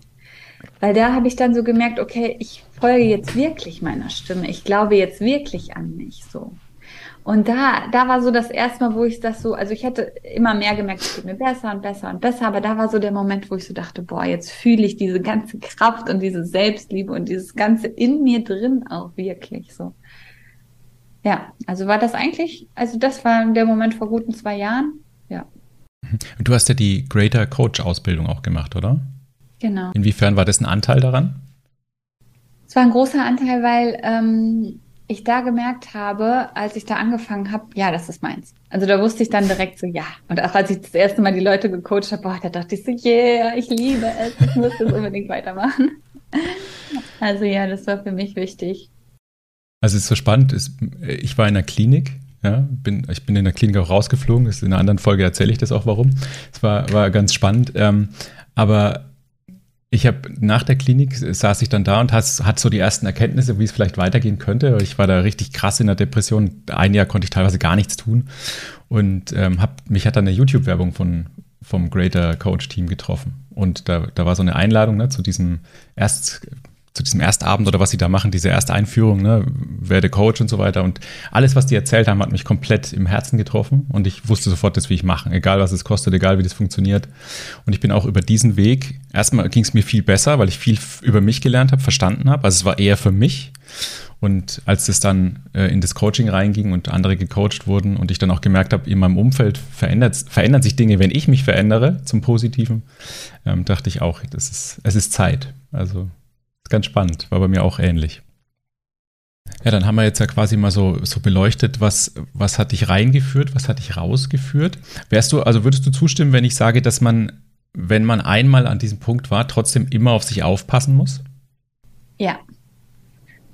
Weil da habe ich dann so gemerkt, okay, ich folge jetzt wirklich meiner Stimme. Ich glaube jetzt wirklich an mich so. Und da, da war so das erste Mal, wo ich das so, also ich hätte immer mehr gemerkt, es geht mir besser und besser und besser, aber da war so der Moment, wo ich so dachte, boah, jetzt fühle ich diese ganze Kraft und diese Selbstliebe und dieses Ganze in mir drin auch wirklich so. Ja, also war das eigentlich, also das war der Moment vor guten zwei Jahren, ja.
Du hast ja die Greater Coach Ausbildung auch gemacht, oder?
Genau.
Inwiefern war das ein Anteil daran?
Es war ein großer Anteil, weil ähm, ich da gemerkt habe, als ich da angefangen habe, ja, das ist meins. Also da wusste ich dann direkt so, ja. Und auch als ich das erste Mal die Leute gecoacht habe, boah, da dachte ich so, yeah, ich liebe es, ich muss das unbedingt weitermachen. (laughs) Also ja, das war für mich wichtig.
Also es ist so spannend, ich war in der Klinik, ja, bin, ich bin in der Klinik auch rausgeflogen, in einer anderen Folge erzähle ich das auch warum. Es war, war ganz spannend. Ähm, aber ich habe nach der Klinik saß ich dann da und hat, hat so die ersten Erkenntnisse, wie es vielleicht weitergehen könnte. Ich war da richtig krass in der Depression. Ein Jahr konnte ich teilweise gar nichts tun und ähm, hab, mich hat dann eine YouTube-Werbung von vom Greater Coach Team getroffen und da, da war so eine Einladung ne, zu diesem erst zu diesem Erstabend oder was sie da machen, diese erste Einführung, ne, werde Coach und so weiter. Und alles, was die erzählt haben, hat mich komplett im Herzen getroffen und ich wusste sofort, das will ich machen, egal was es kostet, egal wie das funktioniert. Und ich bin auch über diesen Weg, erstmal ging es mir viel besser, weil ich viel über mich gelernt habe, verstanden habe. Also es war eher für mich. Und als es dann äh, in das Coaching reinging und andere gecoacht wurden und ich dann auch gemerkt habe, in meinem Umfeld verändern sich Dinge, wenn ich mich verändere zum Positiven, ähm, dachte ich auch, das ist, es ist Zeit. Also ganz spannend, war bei mir auch ähnlich. Ja, dann haben wir jetzt ja quasi mal so, so beleuchtet, was, was hat dich reingeführt, was hat dich rausgeführt. Wärst du, also würdest du zustimmen, wenn ich sage, dass man, wenn man einmal an diesem Punkt war, trotzdem immer auf sich aufpassen muss?
Ja,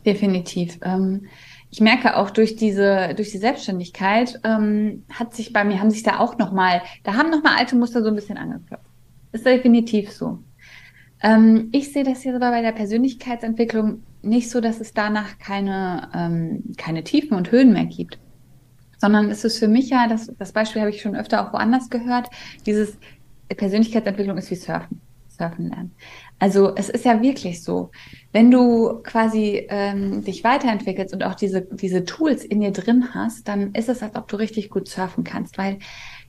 definitiv. Ähm, ich merke auch durch diese, durch die Selbstständigkeit ähm, hat sich bei mir, haben sich da auch nochmal, da haben nochmal alte Muster so ein bisschen angeklopft. Ist definitiv so. Ähm, ich sehe das hier aber bei der Persönlichkeitsentwicklung nicht so, dass es danach keine, ähm, keine Tiefen und Höhen mehr gibt. Sondern es ist für mich ja, das, das Beispiel habe ich schon öfter auch woanders gehört, dieses Persönlichkeitsentwicklung ist wie Surfen, Surfen lernen. Also es ist ja wirklich so, wenn du quasi ähm, dich weiterentwickelst und auch diese, diese Tools in dir drin hast, dann ist es, als ob du richtig gut surfen kannst, weil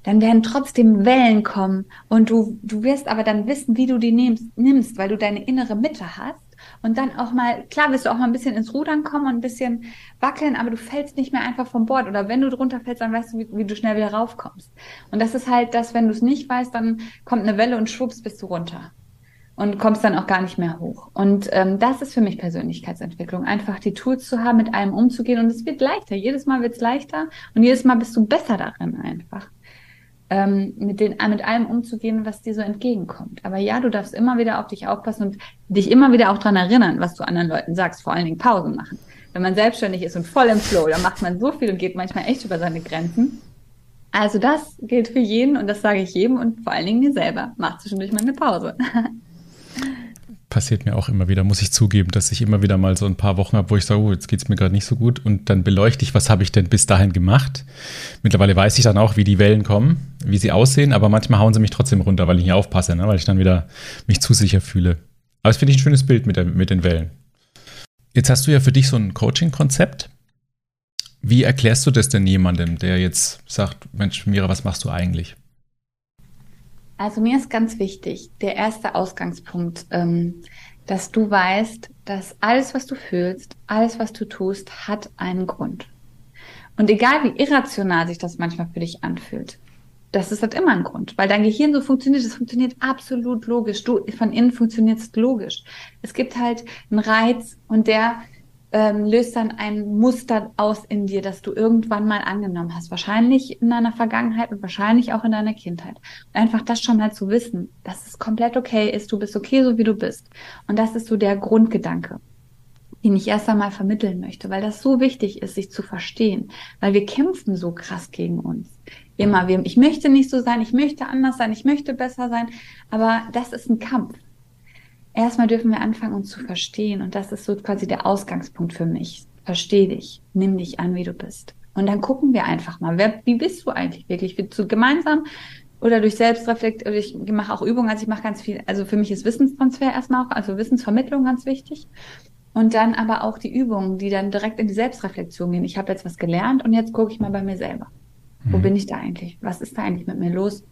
dann werden trotzdem Wellen kommen und du, du wirst aber dann wissen, wie du die nimmst, nimmst, weil du deine innere Mitte hast und dann auch mal, klar wirst du auch mal ein bisschen ins Rudern kommen und ein bisschen wackeln, aber du fällst nicht mehr einfach vom Bord oder wenn du drunter fällst, dann weißt du, wie, wie du schnell wieder raufkommst. Und das ist halt das, wenn du es nicht weißt, dann kommt eine Welle und schwupps bist du runter und kommst dann auch gar nicht mehr hoch. Und ähm, das ist für mich Persönlichkeitsentwicklung, einfach die Tools zu haben, mit allem umzugehen und es wird leichter. Jedes Mal wird es leichter und jedes Mal bist du besser darin einfach ähm, mit, den, mit allem umzugehen, was dir so entgegenkommt. Aber ja, du darfst immer wieder auf dich aufpassen und dich immer wieder auch dran erinnern, was du anderen Leuten sagst, vor allen Dingen Pausen machen. Wenn man selbstständig ist und voll im Flow, dann macht man so viel und geht manchmal echt über seine Grenzen. Also das gilt für jeden und das sage ich jedem und vor allen Dingen mir selber. Mach zwischendurch mal eine Pause. (laughs)
passiert mir auch immer wieder, muss ich zugeben, dass ich immer wieder mal so ein paar Wochen habe, wo ich sage, oh, jetzt geht es mir gerade nicht so gut und dann beleuchte ich, was habe ich denn bis dahin gemacht. Mittlerweile weiß ich dann auch, wie die Wellen kommen, wie sie aussehen, aber manchmal hauen sie mich trotzdem runter, weil ich nicht aufpasse, ne? weil ich dann wieder mich zu sicher fühle. Aber das finde ich ein schönes Bild mit, der, mit den Wellen. Jetzt hast du ja für dich so ein Coaching-Konzept. Wie erklärst du das denn jemandem, der jetzt sagt, Mensch, Mira, was machst du eigentlich?
Also mir ist ganz wichtig, der erste Ausgangspunkt, ähm, dass du weißt, dass alles, was du fühlst, alles, was du tust, hat einen Grund. Und egal wie irrational sich das manchmal für dich anfühlt, das ist halt immer ein Grund, weil dein Gehirn so funktioniert, es funktioniert absolut logisch. Du von innen funktionierst logisch. Es gibt halt einen Reiz und der ähm, löst dann ein Muster aus in dir, das du irgendwann mal angenommen hast. Wahrscheinlich in deiner Vergangenheit und wahrscheinlich auch in deiner Kindheit. Und einfach das schon mal zu wissen, dass es komplett okay ist, du bist okay, so wie du bist. Und das ist so der Grundgedanke den ich erst einmal vermitteln möchte, weil das so wichtig ist, sich zu verstehen, weil wir kämpfen so krass gegen uns. Immer, wir, ich möchte nicht so sein, ich möchte anders sein, ich möchte besser sein, aber das ist ein Kampf erstmal dürfen wir anfangen, uns zu verstehen. Und das ist so quasi der Ausgangspunkt für mich. Versteh dich, nimm dich an, wie du bist. Und dann gucken wir einfach mal, wer, wie bist du eigentlich wirklich? Willst du gemeinsam oder durch Selbstreflekt, oder ich mache auch Übungen, also ich mache ganz viel, also für mich ist Wissenstransfer erstmal auch, also Wissensvermittlung ganz wichtig. Und dann aber auch die Übungen, die dann direkt in die Selbstreflexion gehen. Ich habe jetzt was gelernt und jetzt gucke ich mal bei mir selber. Wo mhm. bin ich da eigentlich? Was ist da eigentlich mit mir los?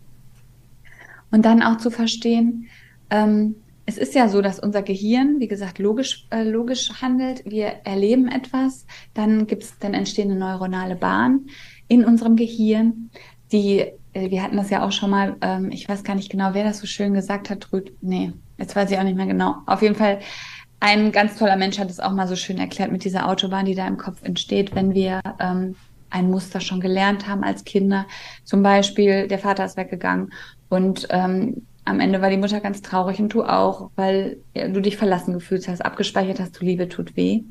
Und dann auch zu verstehen, ähm, es ist ja so, dass unser Gehirn, wie gesagt, logisch, äh, logisch handelt. Wir erleben etwas, dann gibt's, dann entsteht eine neuronale Bahn in unserem Gehirn, die äh, wir hatten das ja auch schon mal, ähm, ich weiß gar nicht genau, wer das so schön gesagt hat, Rüd, nee, jetzt weiß ich auch nicht mehr genau. Auf jeden Fall, ein ganz toller Mensch hat es auch mal so schön erklärt mit dieser Autobahn, die da im Kopf entsteht, wenn wir ähm, ein Muster schon gelernt haben als Kinder. Zum Beispiel, der Vater ist weggegangen und ähm, am Ende war die Mutter ganz traurig und du auch, weil du dich verlassen gefühlt hast, abgespeichert hast, du Liebe tut weh.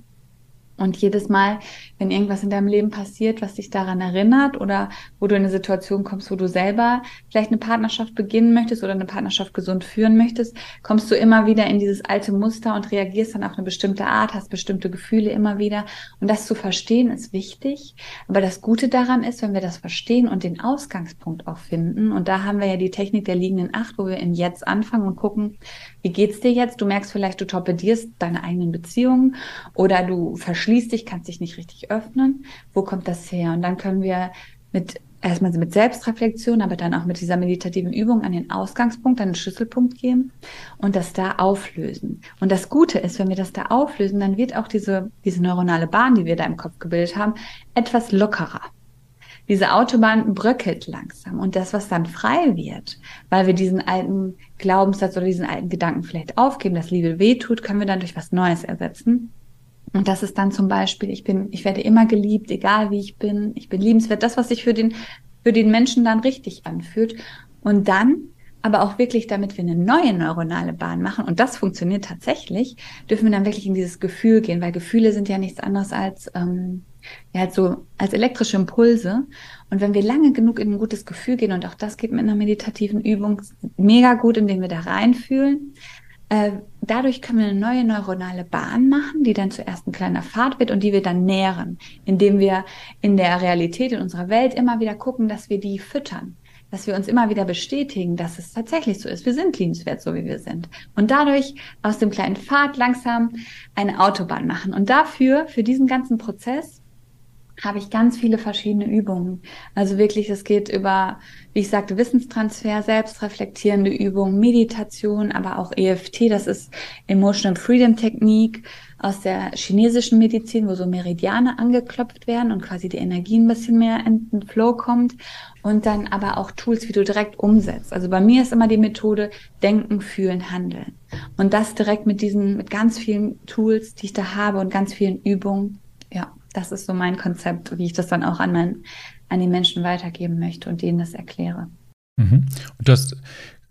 Und jedes Mal, wenn irgendwas in deinem Leben passiert, was dich daran erinnert oder wo du in eine Situation kommst, wo du selber vielleicht eine Partnerschaft beginnen möchtest oder eine Partnerschaft gesund führen möchtest, kommst du immer wieder in dieses alte Muster und reagierst dann auf eine bestimmte Art, hast bestimmte Gefühle immer wieder. Und das zu verstehen ist wichtig. Aber das Gute daran ist, wenn wir das verstehen und den Ausgangspunkt auch finden. Und da haben wir ja die Technik der liegenden Acht, wo wir im Jetzt anfangen und gucken, wie geht's dir jetzt? Du merkst vielleicht, du torpedierst deine eigenen Beziehungen oder du verschließt dich, kannst dich nicht richtig öffnen. Wo kommt das her? Und dann können wir mit erstmal mit Selbstreflexion, aber dann auch mit dieser meditativen Übung an den Ausgangspunkt, an den Schlüsselpunkt gehen und das da auflösen. Und das Gute ist, wenn wir das da auflösen, dann wird auch diese, diese neuronale Bahn, die wir da im Kopf gebildet haben, etwas lockerer diese Autobahn bröckelt langsam. Und das, was dann frei wird, weil wir diesen alten Glaubenssatz oder diesen alten Gedanken vielleicht aufgeben, dass Liebe weh tut, können wir dann durch was Neues ersetzen. Und das ist dann zum Beispiel, ich bin, ich werde immer geliebt, egal wie ich bin, ich bin liebenswert, das, was sich für den, für den Menschen dann richtig anfühlt. Und dann aber auch wirklich, damit wir eine neue neuronale Bahn machen, und das funktioniert tatsächlich, dürfen wir dann wirklich in dieses Gefühl gehen, weil Gefühle sind ja nichts anderes als ähm, ja, halt so als elektrische Impulse. Und wenn wir lange genug in ein gutes Gefühl gehen, und auch das geht mit einer meditativen Übung mega gut, indem wir da reinfühlen, äh, dadurch können wir eine neue neuronale Bahn machen, die dann zuerst ein kleiner Pfad wird und die wir dann nähren, indem wir in der Realität, in unserer Welt immer wieder gucken, dass wir die füttern dass wir uns immer wieder bestätigen, dass es tatsächlich so ist. Wir sind liebenswert, so wie wir sind. Und dadurch aus dem kleinen Pfad langsam eine Autobahn machen. Und dafür, für diesen ganzen Prozess, habe ich ganz viele verschiedene Übungen. Also wirklich, es geht über, wie ich sagte, Wissenstransfer, selbstreflektierende Übungen, Meditation, aber auch EFT, das ist Emotional Freedom Technik aus der chinesischen Medizin, wo so Meridiane angeklopft werden und quasi die Energie ein bisschen mehr in den Flow kommt. Und dann aber auch Tools, wie du direkt umsetzt. Also bei mir ist immer die Methode Denken, Fühlen, Handeln. Und das direkt mit diesen, mit ganz vielen Tools, die ich da habe und ganz vielen Übungen. Ja, das ist so mein Konzept, wie ich das dann auch an, mein, an die Menschen weitergeben möchte und denen das erkläre.
Mhm. Und du hast,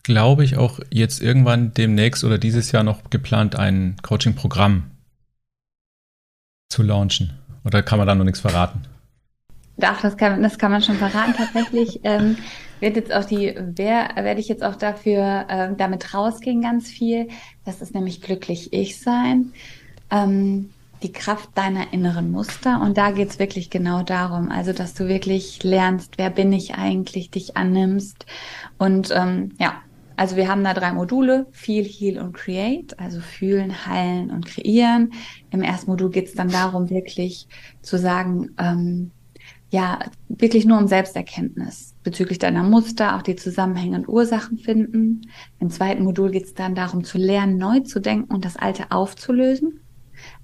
glaube ich, auch jetzt irgendwann demnächst oder dieses Jahr noch geplant, ein Coaching-Programm zu launchen. Oder kann man da noch nichts verraten?
Ach, das kann, das kann man schon verraten. Tatsächlich (laughs) ähm, wird jetzt auch die, wer, werde ich jetzt auch dafür ähm, damit rausgehen ganz viel. Das ist nämlich glücklich ich sein. Ähm, die Kraft deiner inneren Muster. Und da geht's wirklich genau darum, also dass du wirklich lernst, wer bin ich eigentlich, dich annimmst. Und ähm, ja, also wir haben da drei Module, Feel, Heal und Create, also fühlen, heilen und kreieren. Im ersten Modul geht's dann darum, wirklich zu sagen, ähm, ja, wirklich nur um Selbsterkenntnis bezüglich deiner Muster, auch die Zusammenhänge und Ursachen finden. Im zweiten Modul geht's dann darum zu lernen, neu zu denken und das Alte aufzulösen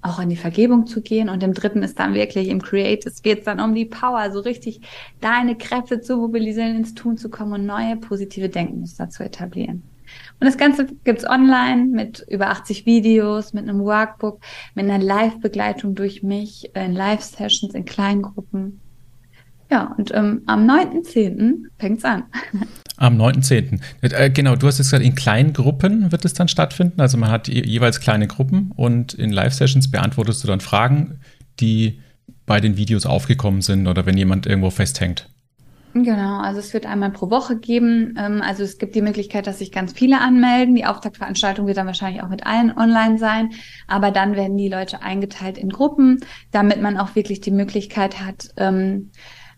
auch in die Vergebung zu gehen. Und im dritten ist dann wirklich im Creative geht dann um die Power, so richtig deine Kräfte zu mobilisieren, ins Tun zu kommen und neue positive Denkmuster zu etablieren. Und das Ganze gibt's online mit über 80 Videos, mit einem Workbook, mit einer Live-Begleitung durch mich, in Live-Sessions, in Kleingruppen. Ja, und ähm, am 9.10. fängt's an. (laughs)
Am 9.10. Äh, genau, du hast jetzt gesagt, in kleinen Gruppen wird es dann stattfinden. Also man hat jeweils kleine Gruppen und in Live-Sessions beantwortest du dann Fragen, die bei den Videos aufgekommen sind oder wenn jemand irgendwo festhängt.
Genau, also es wird einmal pro Woche geben. Ähm, also es gibt die Möglichkeit, dass sich ganz viele anmelden. Die Auftaktveranstaltung wird dann wahrscheinlich auch mit allen online sein. Aber dann werden die Leute eingeteilt in Gruppen, damit man auch wirklich die Möglichkeit hat, ähm,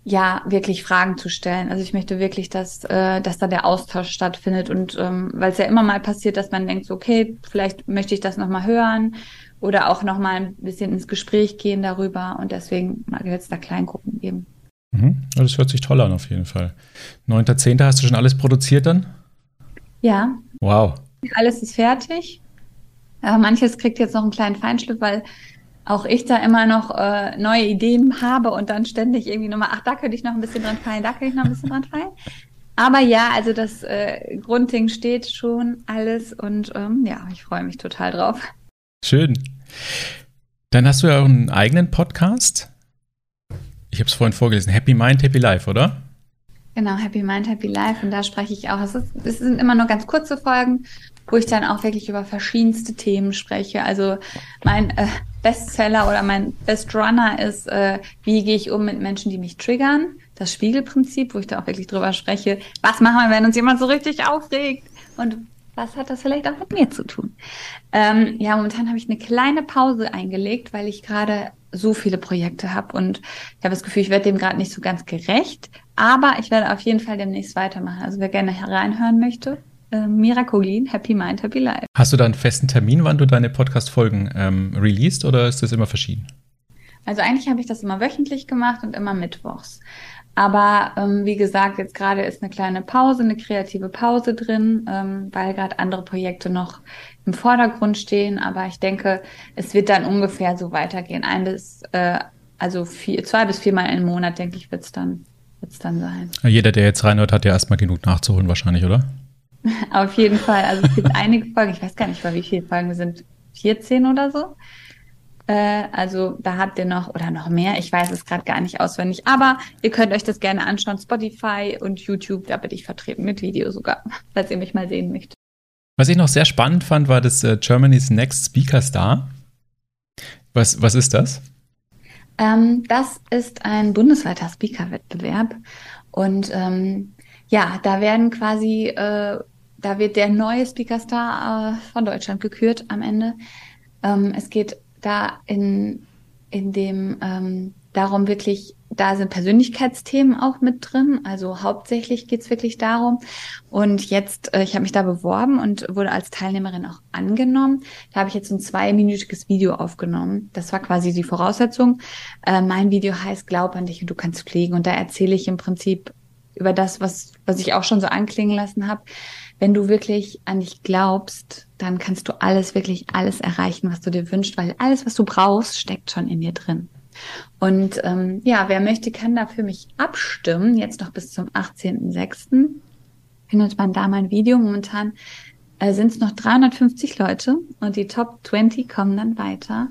ja wirklich Fragen zu stellen. Also ich möchte wirklich, dass, äh, dass da der Austausch stattfindet und ähm, weil es ja immer mal passiert, dass man denkt, so, okay, vielleicht möchte ich das nochmal hören oder auch nochmal ein bisschen ins Gespräch gehen darüber und deswegen wird es da Kleingruppen geben.
Mhm. Das hört sich toll an auf jeden Fall. 9.10. hast du schon alles produziert dann?
Ja.
Wow.
Alles ist fertig. Aber manches kriegt jetzt noch einen kleinen Feinschliff, weil auch ich da immer noch äh, neue Ideen habe und dann ständig irgendwie nochmal, ach, da könnte ich noch ein bisschen dran fallen, da könnte ich noch ein bisschen dran fallen. Aber ja, also das äh, Grundding steht schon alles und ähm, ja, ich freue mich total drauf.
Schön. Dann hast du ja auch einen eigenen Podcast. Ich habe es vorhin vorgelesen. Happy Mind, Happy Life, oder?
Genau, Happy Mind, Happy Life. Und da spreche ich auch. Es, ist, es sind immer nur ganz kurze Folgen, wo ich dann auch wirklich über verschiedenste Themen spreche. Also mein äh, Bestseller oder mein Best Runner ist, äh, wie gehe ich um mit Menschen, die mich triggern. Das Spiegelprinzip, wo ich da auch wirklich drüber spreche. Was machen wir, wenn uns jemand so richtig aufregt? Und was hat das vielleicht auch mit mir zu tun? Ähm, ja, momentan habe ich eine kleine Pause eingelegt, weil ich gerade so viele Projekte habe und ich habe das Gefühl, ich werde dem gerade nicht so ganz gerecht. Aber ich werde auf jeden Fall demnächst weitermachen. Also wer gerne hereinhören möchte, äh, Mira Koglin, Happy Mind, Happy Life.
Hast du da einen festen Termin, wann du deine Podcast-Folgen ähm, released oder ist das immer verschieden?
Also eigentlich habe ich das immer wöchentlich gemacht und immer mittwochs. Aber ähm, wie gesagt, jetzt gerade ist eine kleine Pause, eine kreative Pause drin, ähm, weil gerade andere Projekte noch im Vordergrund stehen. Aber ich denke, es wird dann ungefähr so weitergehen. Ein bis, äh, also vier, zwei bis viermal im Monat, denke ich, wird es dann, wird's dann sein.
Jeder, der jetzt reinhört, hat ja erstmal genug nachzuholen wahrscheinlich, oder? (laughs)
Auf jeden Fall. Also es gibt einige Folgen, ich weiß gar nicht, wie viele Folgen wir sind, 14 oder so. Äh, also da habt ihr noch oder noch mehr. Ich weiß es gerade gar nicht auswendig, aber ihr könnt euch das gerne anschauen. Spotify und YouTube, da bin ich vertreten mit Video sogar, (laughs) falls ihr mich mal sehen möchtet.
Was ich noch sehr spannend fand, war das äh, Germany's Next Speaker Star. Was, was ist das?
Ähm, das ist ein bundesweiter Speaker-Wettbewerb. Und ähm, ja, da werden quasi äh, da wird der neue Speakerstar äh, von Deutschland gekürt am Ende. Ähm, es geht da in, in dem ähm, darum wirklich, da sind Persönlichkeitsthemen auch mit drin. Also hauptsächlich geht's wirklich darum. Und jetzt, äh, ich habe mich da beworben und wurde als Teilnehmerin auch angenommen. Da habe ich jetzt ein zweiminütiges Video aufgenommen. Das war quasi die Voraussetzung. Äh, mein Video heißt Glaub an dich und du kannst fliegen. Und da erzähle ich im Prinzip über das, was, was ich auch schon so anklingen lassen habe, wenn du wirklich an dich glaubst, dann kannst du alles, wirklich alles erreichen, was du dir wünschst, weil alles, was du brauchst, steckt schon in dir drin. Und ähm, ja, wer möchte, kann da für mich abstimmen. Jetzt noch bis zum 18.06. findet man da mein Video. Momentan äh, sind es noch 350 Leute und die Top 20 kommen dann weiter.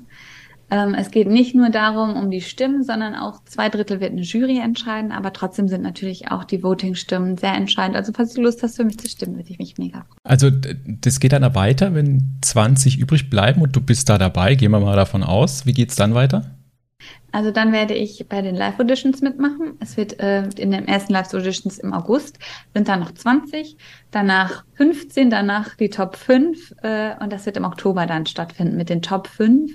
Ähm, es geht nicht nur darum, um die Stimmen, sondern auch zwei Drittel wird eine Jury entscheiden, aber trotzdem sind natürlich auch die Voting-Stimmen sehr entscheidend. Also falls du Lust hast, für mich zu stimmen, würde ich mich mega freuen.
Also das geht dann weiter, wenn 20 übrig bleiben und du bist da dabei, gehen wir mal davon aus. Wie geht's dann weiter?
Also dann werde ich bei den Live-Auditions mitmachen. Es wird äh, in den ersten Live-Auditions im August sind da noch 20, danach 15, danach die Top 5 äh, und das wird im Oktober dann stattfinden mit den Top 5.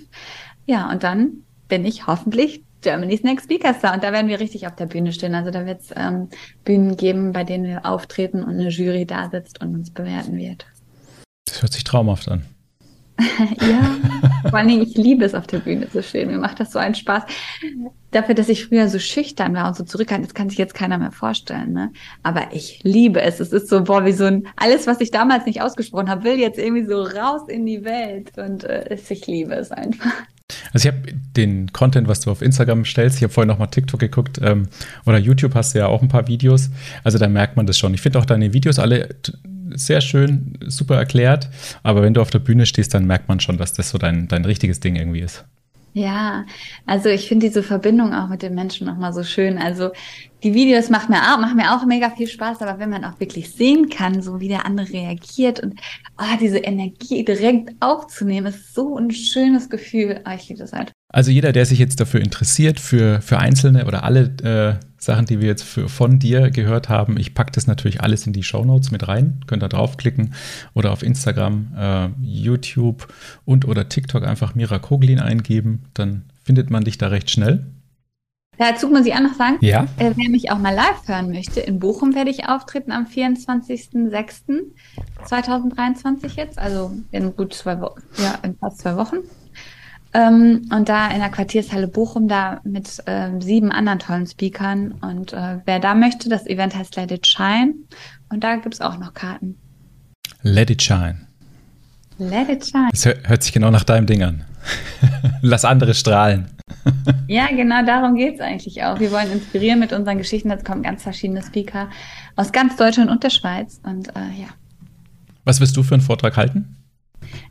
Ja, und dann bin ich hoffentlich Germany's Next Speaker Star. Und da werden wir richtig auf der Bühne stehen. Also da wird es ähm, Bühnen geben, bei denen wir auftreten und eine Jury da sitzt und uns bewerten wird.
Das hört sich traumhaft an. (laughs)
ja, vor allen Dingen, ich liebe es, auf der Bühne zu stehen. Mir macht das so einen Spaß. Dafür, dass ich früher so schüchtern war und so zurückhaltend, das kann sich jetzt keiner mehr vorstellen. Ne? Aber ich liebe es. Es ist so, boah, wie so ein, alles, was ich damals nicht ausgesprochen habe, will jetzt irgendwie so raus in die Welt. Und äh, ich liebe es einfach.
Also ich habe den Content, was du auf Instagram stellst, ich habe vorhin noch mal TikTok geguckt ähm, oder YouTube hast du ja auch ein paar Videos. Also da merkt man das schon. Ich finde auch deine Videos alle sehr schön, super erklärt. Aber wenn du auf der Bühne stehst, dann merkt man schon, dass das so dein, dein richtiges Ding irgendwie ist.
Ja, also ich finde diese Verbindung auch mit den Menschen nochmal so schön. Also die Videos machen mir, auch, machen mir auch mega viel Spaß, aber wenn man auch wirklich sehen kann, so wie der andere reagiert und oh, diese Energie direkt aufzunehmen, ist so ein schönes Gefühl. Oh, ich liebe das halt.
Also jeder, der sich jetzt dafür interessiert, für, für einzelne oder alle äh, Sachen, die wir jetzt für, von dir gehört haben, ich packe das natürlich alles in die Show Notes mit rein. Könnt da draufklicken oder auf Instagram, äh, YouTube und oder TikTok einfach Mira Koglin eingeben. Dann findet man dich da recht schnell.
Dazu muss ich auch noch sagen,
ja?
äh, wer mich auch mal live hören möchte, in Bochum werde ich auftreten am 24.06.2023 jetzt, also in gut zwei Wochen, ja, in fast zwei Wochen. Ähm, und da in der Quartiershalle Bochum, da mit ähm, sieben anderen tollen Speakern. Und äh, wer da möchte, das Event heißt Let It Shine. Und da gibt es auch noch Karten.
Let It Shine.
Let It Shine.
Das hört sich genau nach deinem Ding an. (laughs) Lass andere strahlen.
Ja, genau darum geht es eigentlich auch. Wir wollen inspirieren mit unseren Geschichten. Jetzt kommen ganz verschiedene Speaker aus ganz Deutschland und der Schweiz. Und äh, ja.
Was wirst du für einen Vortrag halten?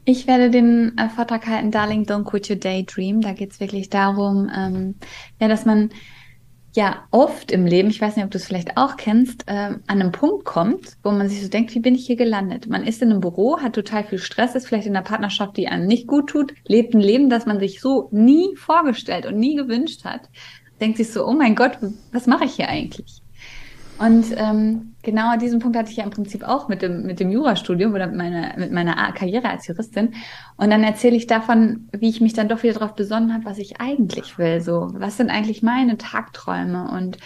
Ich werde den äh, Vortrag halten, Darling, don't quit your daydream. Da geht es wirklich darum, ähm, ja, dass man ja oft im Leben, ich weiß nicht, ob du es vielleicht auch kennst, äh, an einem Punkt kommt, wo man sich so denkt, wie bin ich hier gelandet? Man ist in einem Büro, hat total viel Stress, ist vielleicht in einer Partnerschaft, die einem nicht gut tut, lebt ein Leben, das man sich so nie vorgestellt und nie gewünscht hat, denkt sich so, oh mein Gott, was mache ich hier eigentlich? Und ähm, genau an diesem Punkt hatte ich ja im Prinzip auch mit dem, mit dem Jurastudium oder mit meiner, mit meiner Karriere als Juristin. Und dann erzähle ich davon, wie ich mich dann doch wieder darauf besonnen habe, was ich eigentlich will. So, was sind eigentlich meine Tagträume? Und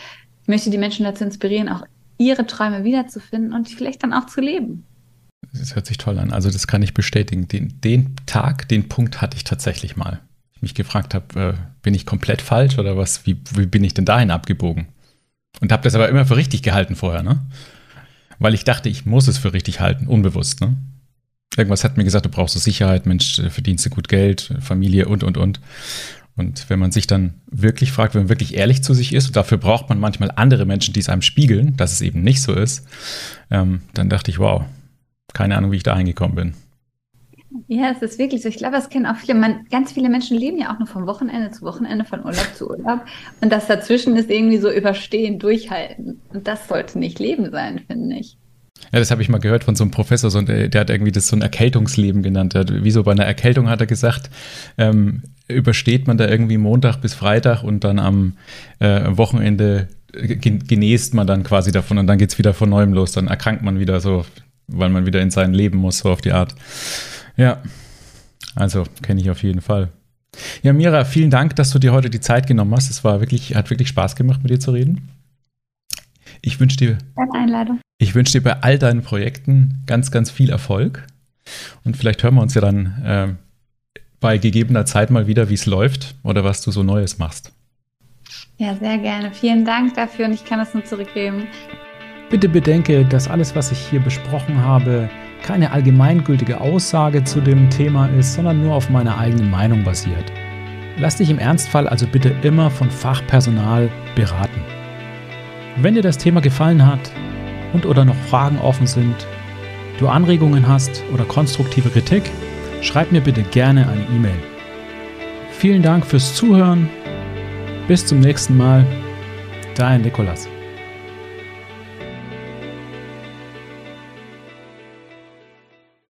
ich möchte die Menschen dazu inspirieren, auch ihre Träume wiederzufinden und vielleicht dann auch zu leben.
Das hört sich toll an. Also das kann ich bestätigen. Den, den Tag, den Punkt hatte ich tatsächlich mal. Ich mich gefragt habe, äh, bin ich komplett falsch oder was? Wie, wie bin ich denn dahin abgebogen? Und habe das aber immer für richtig gehalten vorher, ne? Weil ich dachte, ich muss es für richtig halten, unbewusst, ne? Irgendwas hat mir gesagt, du brauchst so Sicherheit, Mensch, äh, verdienst du gut Geld, Familie und, und, und. Und wenn man sich dann wirklich fragt, wenn man wirklich ehrlich zu sich ist, und dafür braucht man manchmal andere Menschen, die es einem spiegeln, dass es eben nicht so ist, ähm, dann dachte ich, wow, keine Ahnung, wie ich da hingekommen bin.
Ja, es ist wirklich so. Ich glaube, das kennen auch viele. Man, ganz viele Menschen leben ja auch nur vom Wochenende zu Wochenende, von Urlaub zu Urlaub. Und das dazwischen ist irgendwie so überstehen, durchhalten. Und das sollte nicht Leben sein, finde ich.
Ja, das habe ich mal gehört von so einem Professor, so, der, hat irgendwie das so ein Erkältungsleben genannt. Hat, wie so bei einer Erkältung hat er gesagt, ähm, übersteht man da irgendwie Montag bis Freitag und dann am äh, Wochenende genäst man dann quasi davon und dann geht es wieder von neuem los. Dann erkrankt man wieder so, weil man wieder in sein Leben muss, so auf die Art. Ja, also kenne ich auf jeden Fall. Ja, Mira, vielen Dank, dass du dir heute die Zeit genommen hast. Es war wirklich, hat wirklich Spaß gemacht, mit dir zu reden. Ich wünsche dir,
Einladung.
ich wünsche dir bei all deinen Projekten ganz, ganz viel Erfolg. Und vielleicht hören wir uns ja dann äh, bei gegebener Zeit mal wieder, wie es läuft oder was du so Neues machst.
Ja, sehr gerne. Vielen Dank dafür und ich kann das nur zurückgeben.
Bitte bedenke, dass alles, was ich hier besprochen habe, keine allgemeingültige Aussage zu dem Thema ist, sondern nur auf meiner eigenen Meinung basiert. Lass dich im Ernstfall also bitte immer von Fachpersonal beraten. Wenn dir das Thema gefallen hat und oder noch Fragen offen sind, du Anregungen hast oder konstruktive Kritik, schreib mir bitte gerne eine E-Mail. Vielen Dank fürs Zuhören. Bis zum nächsten Mal. Dein Nikolas.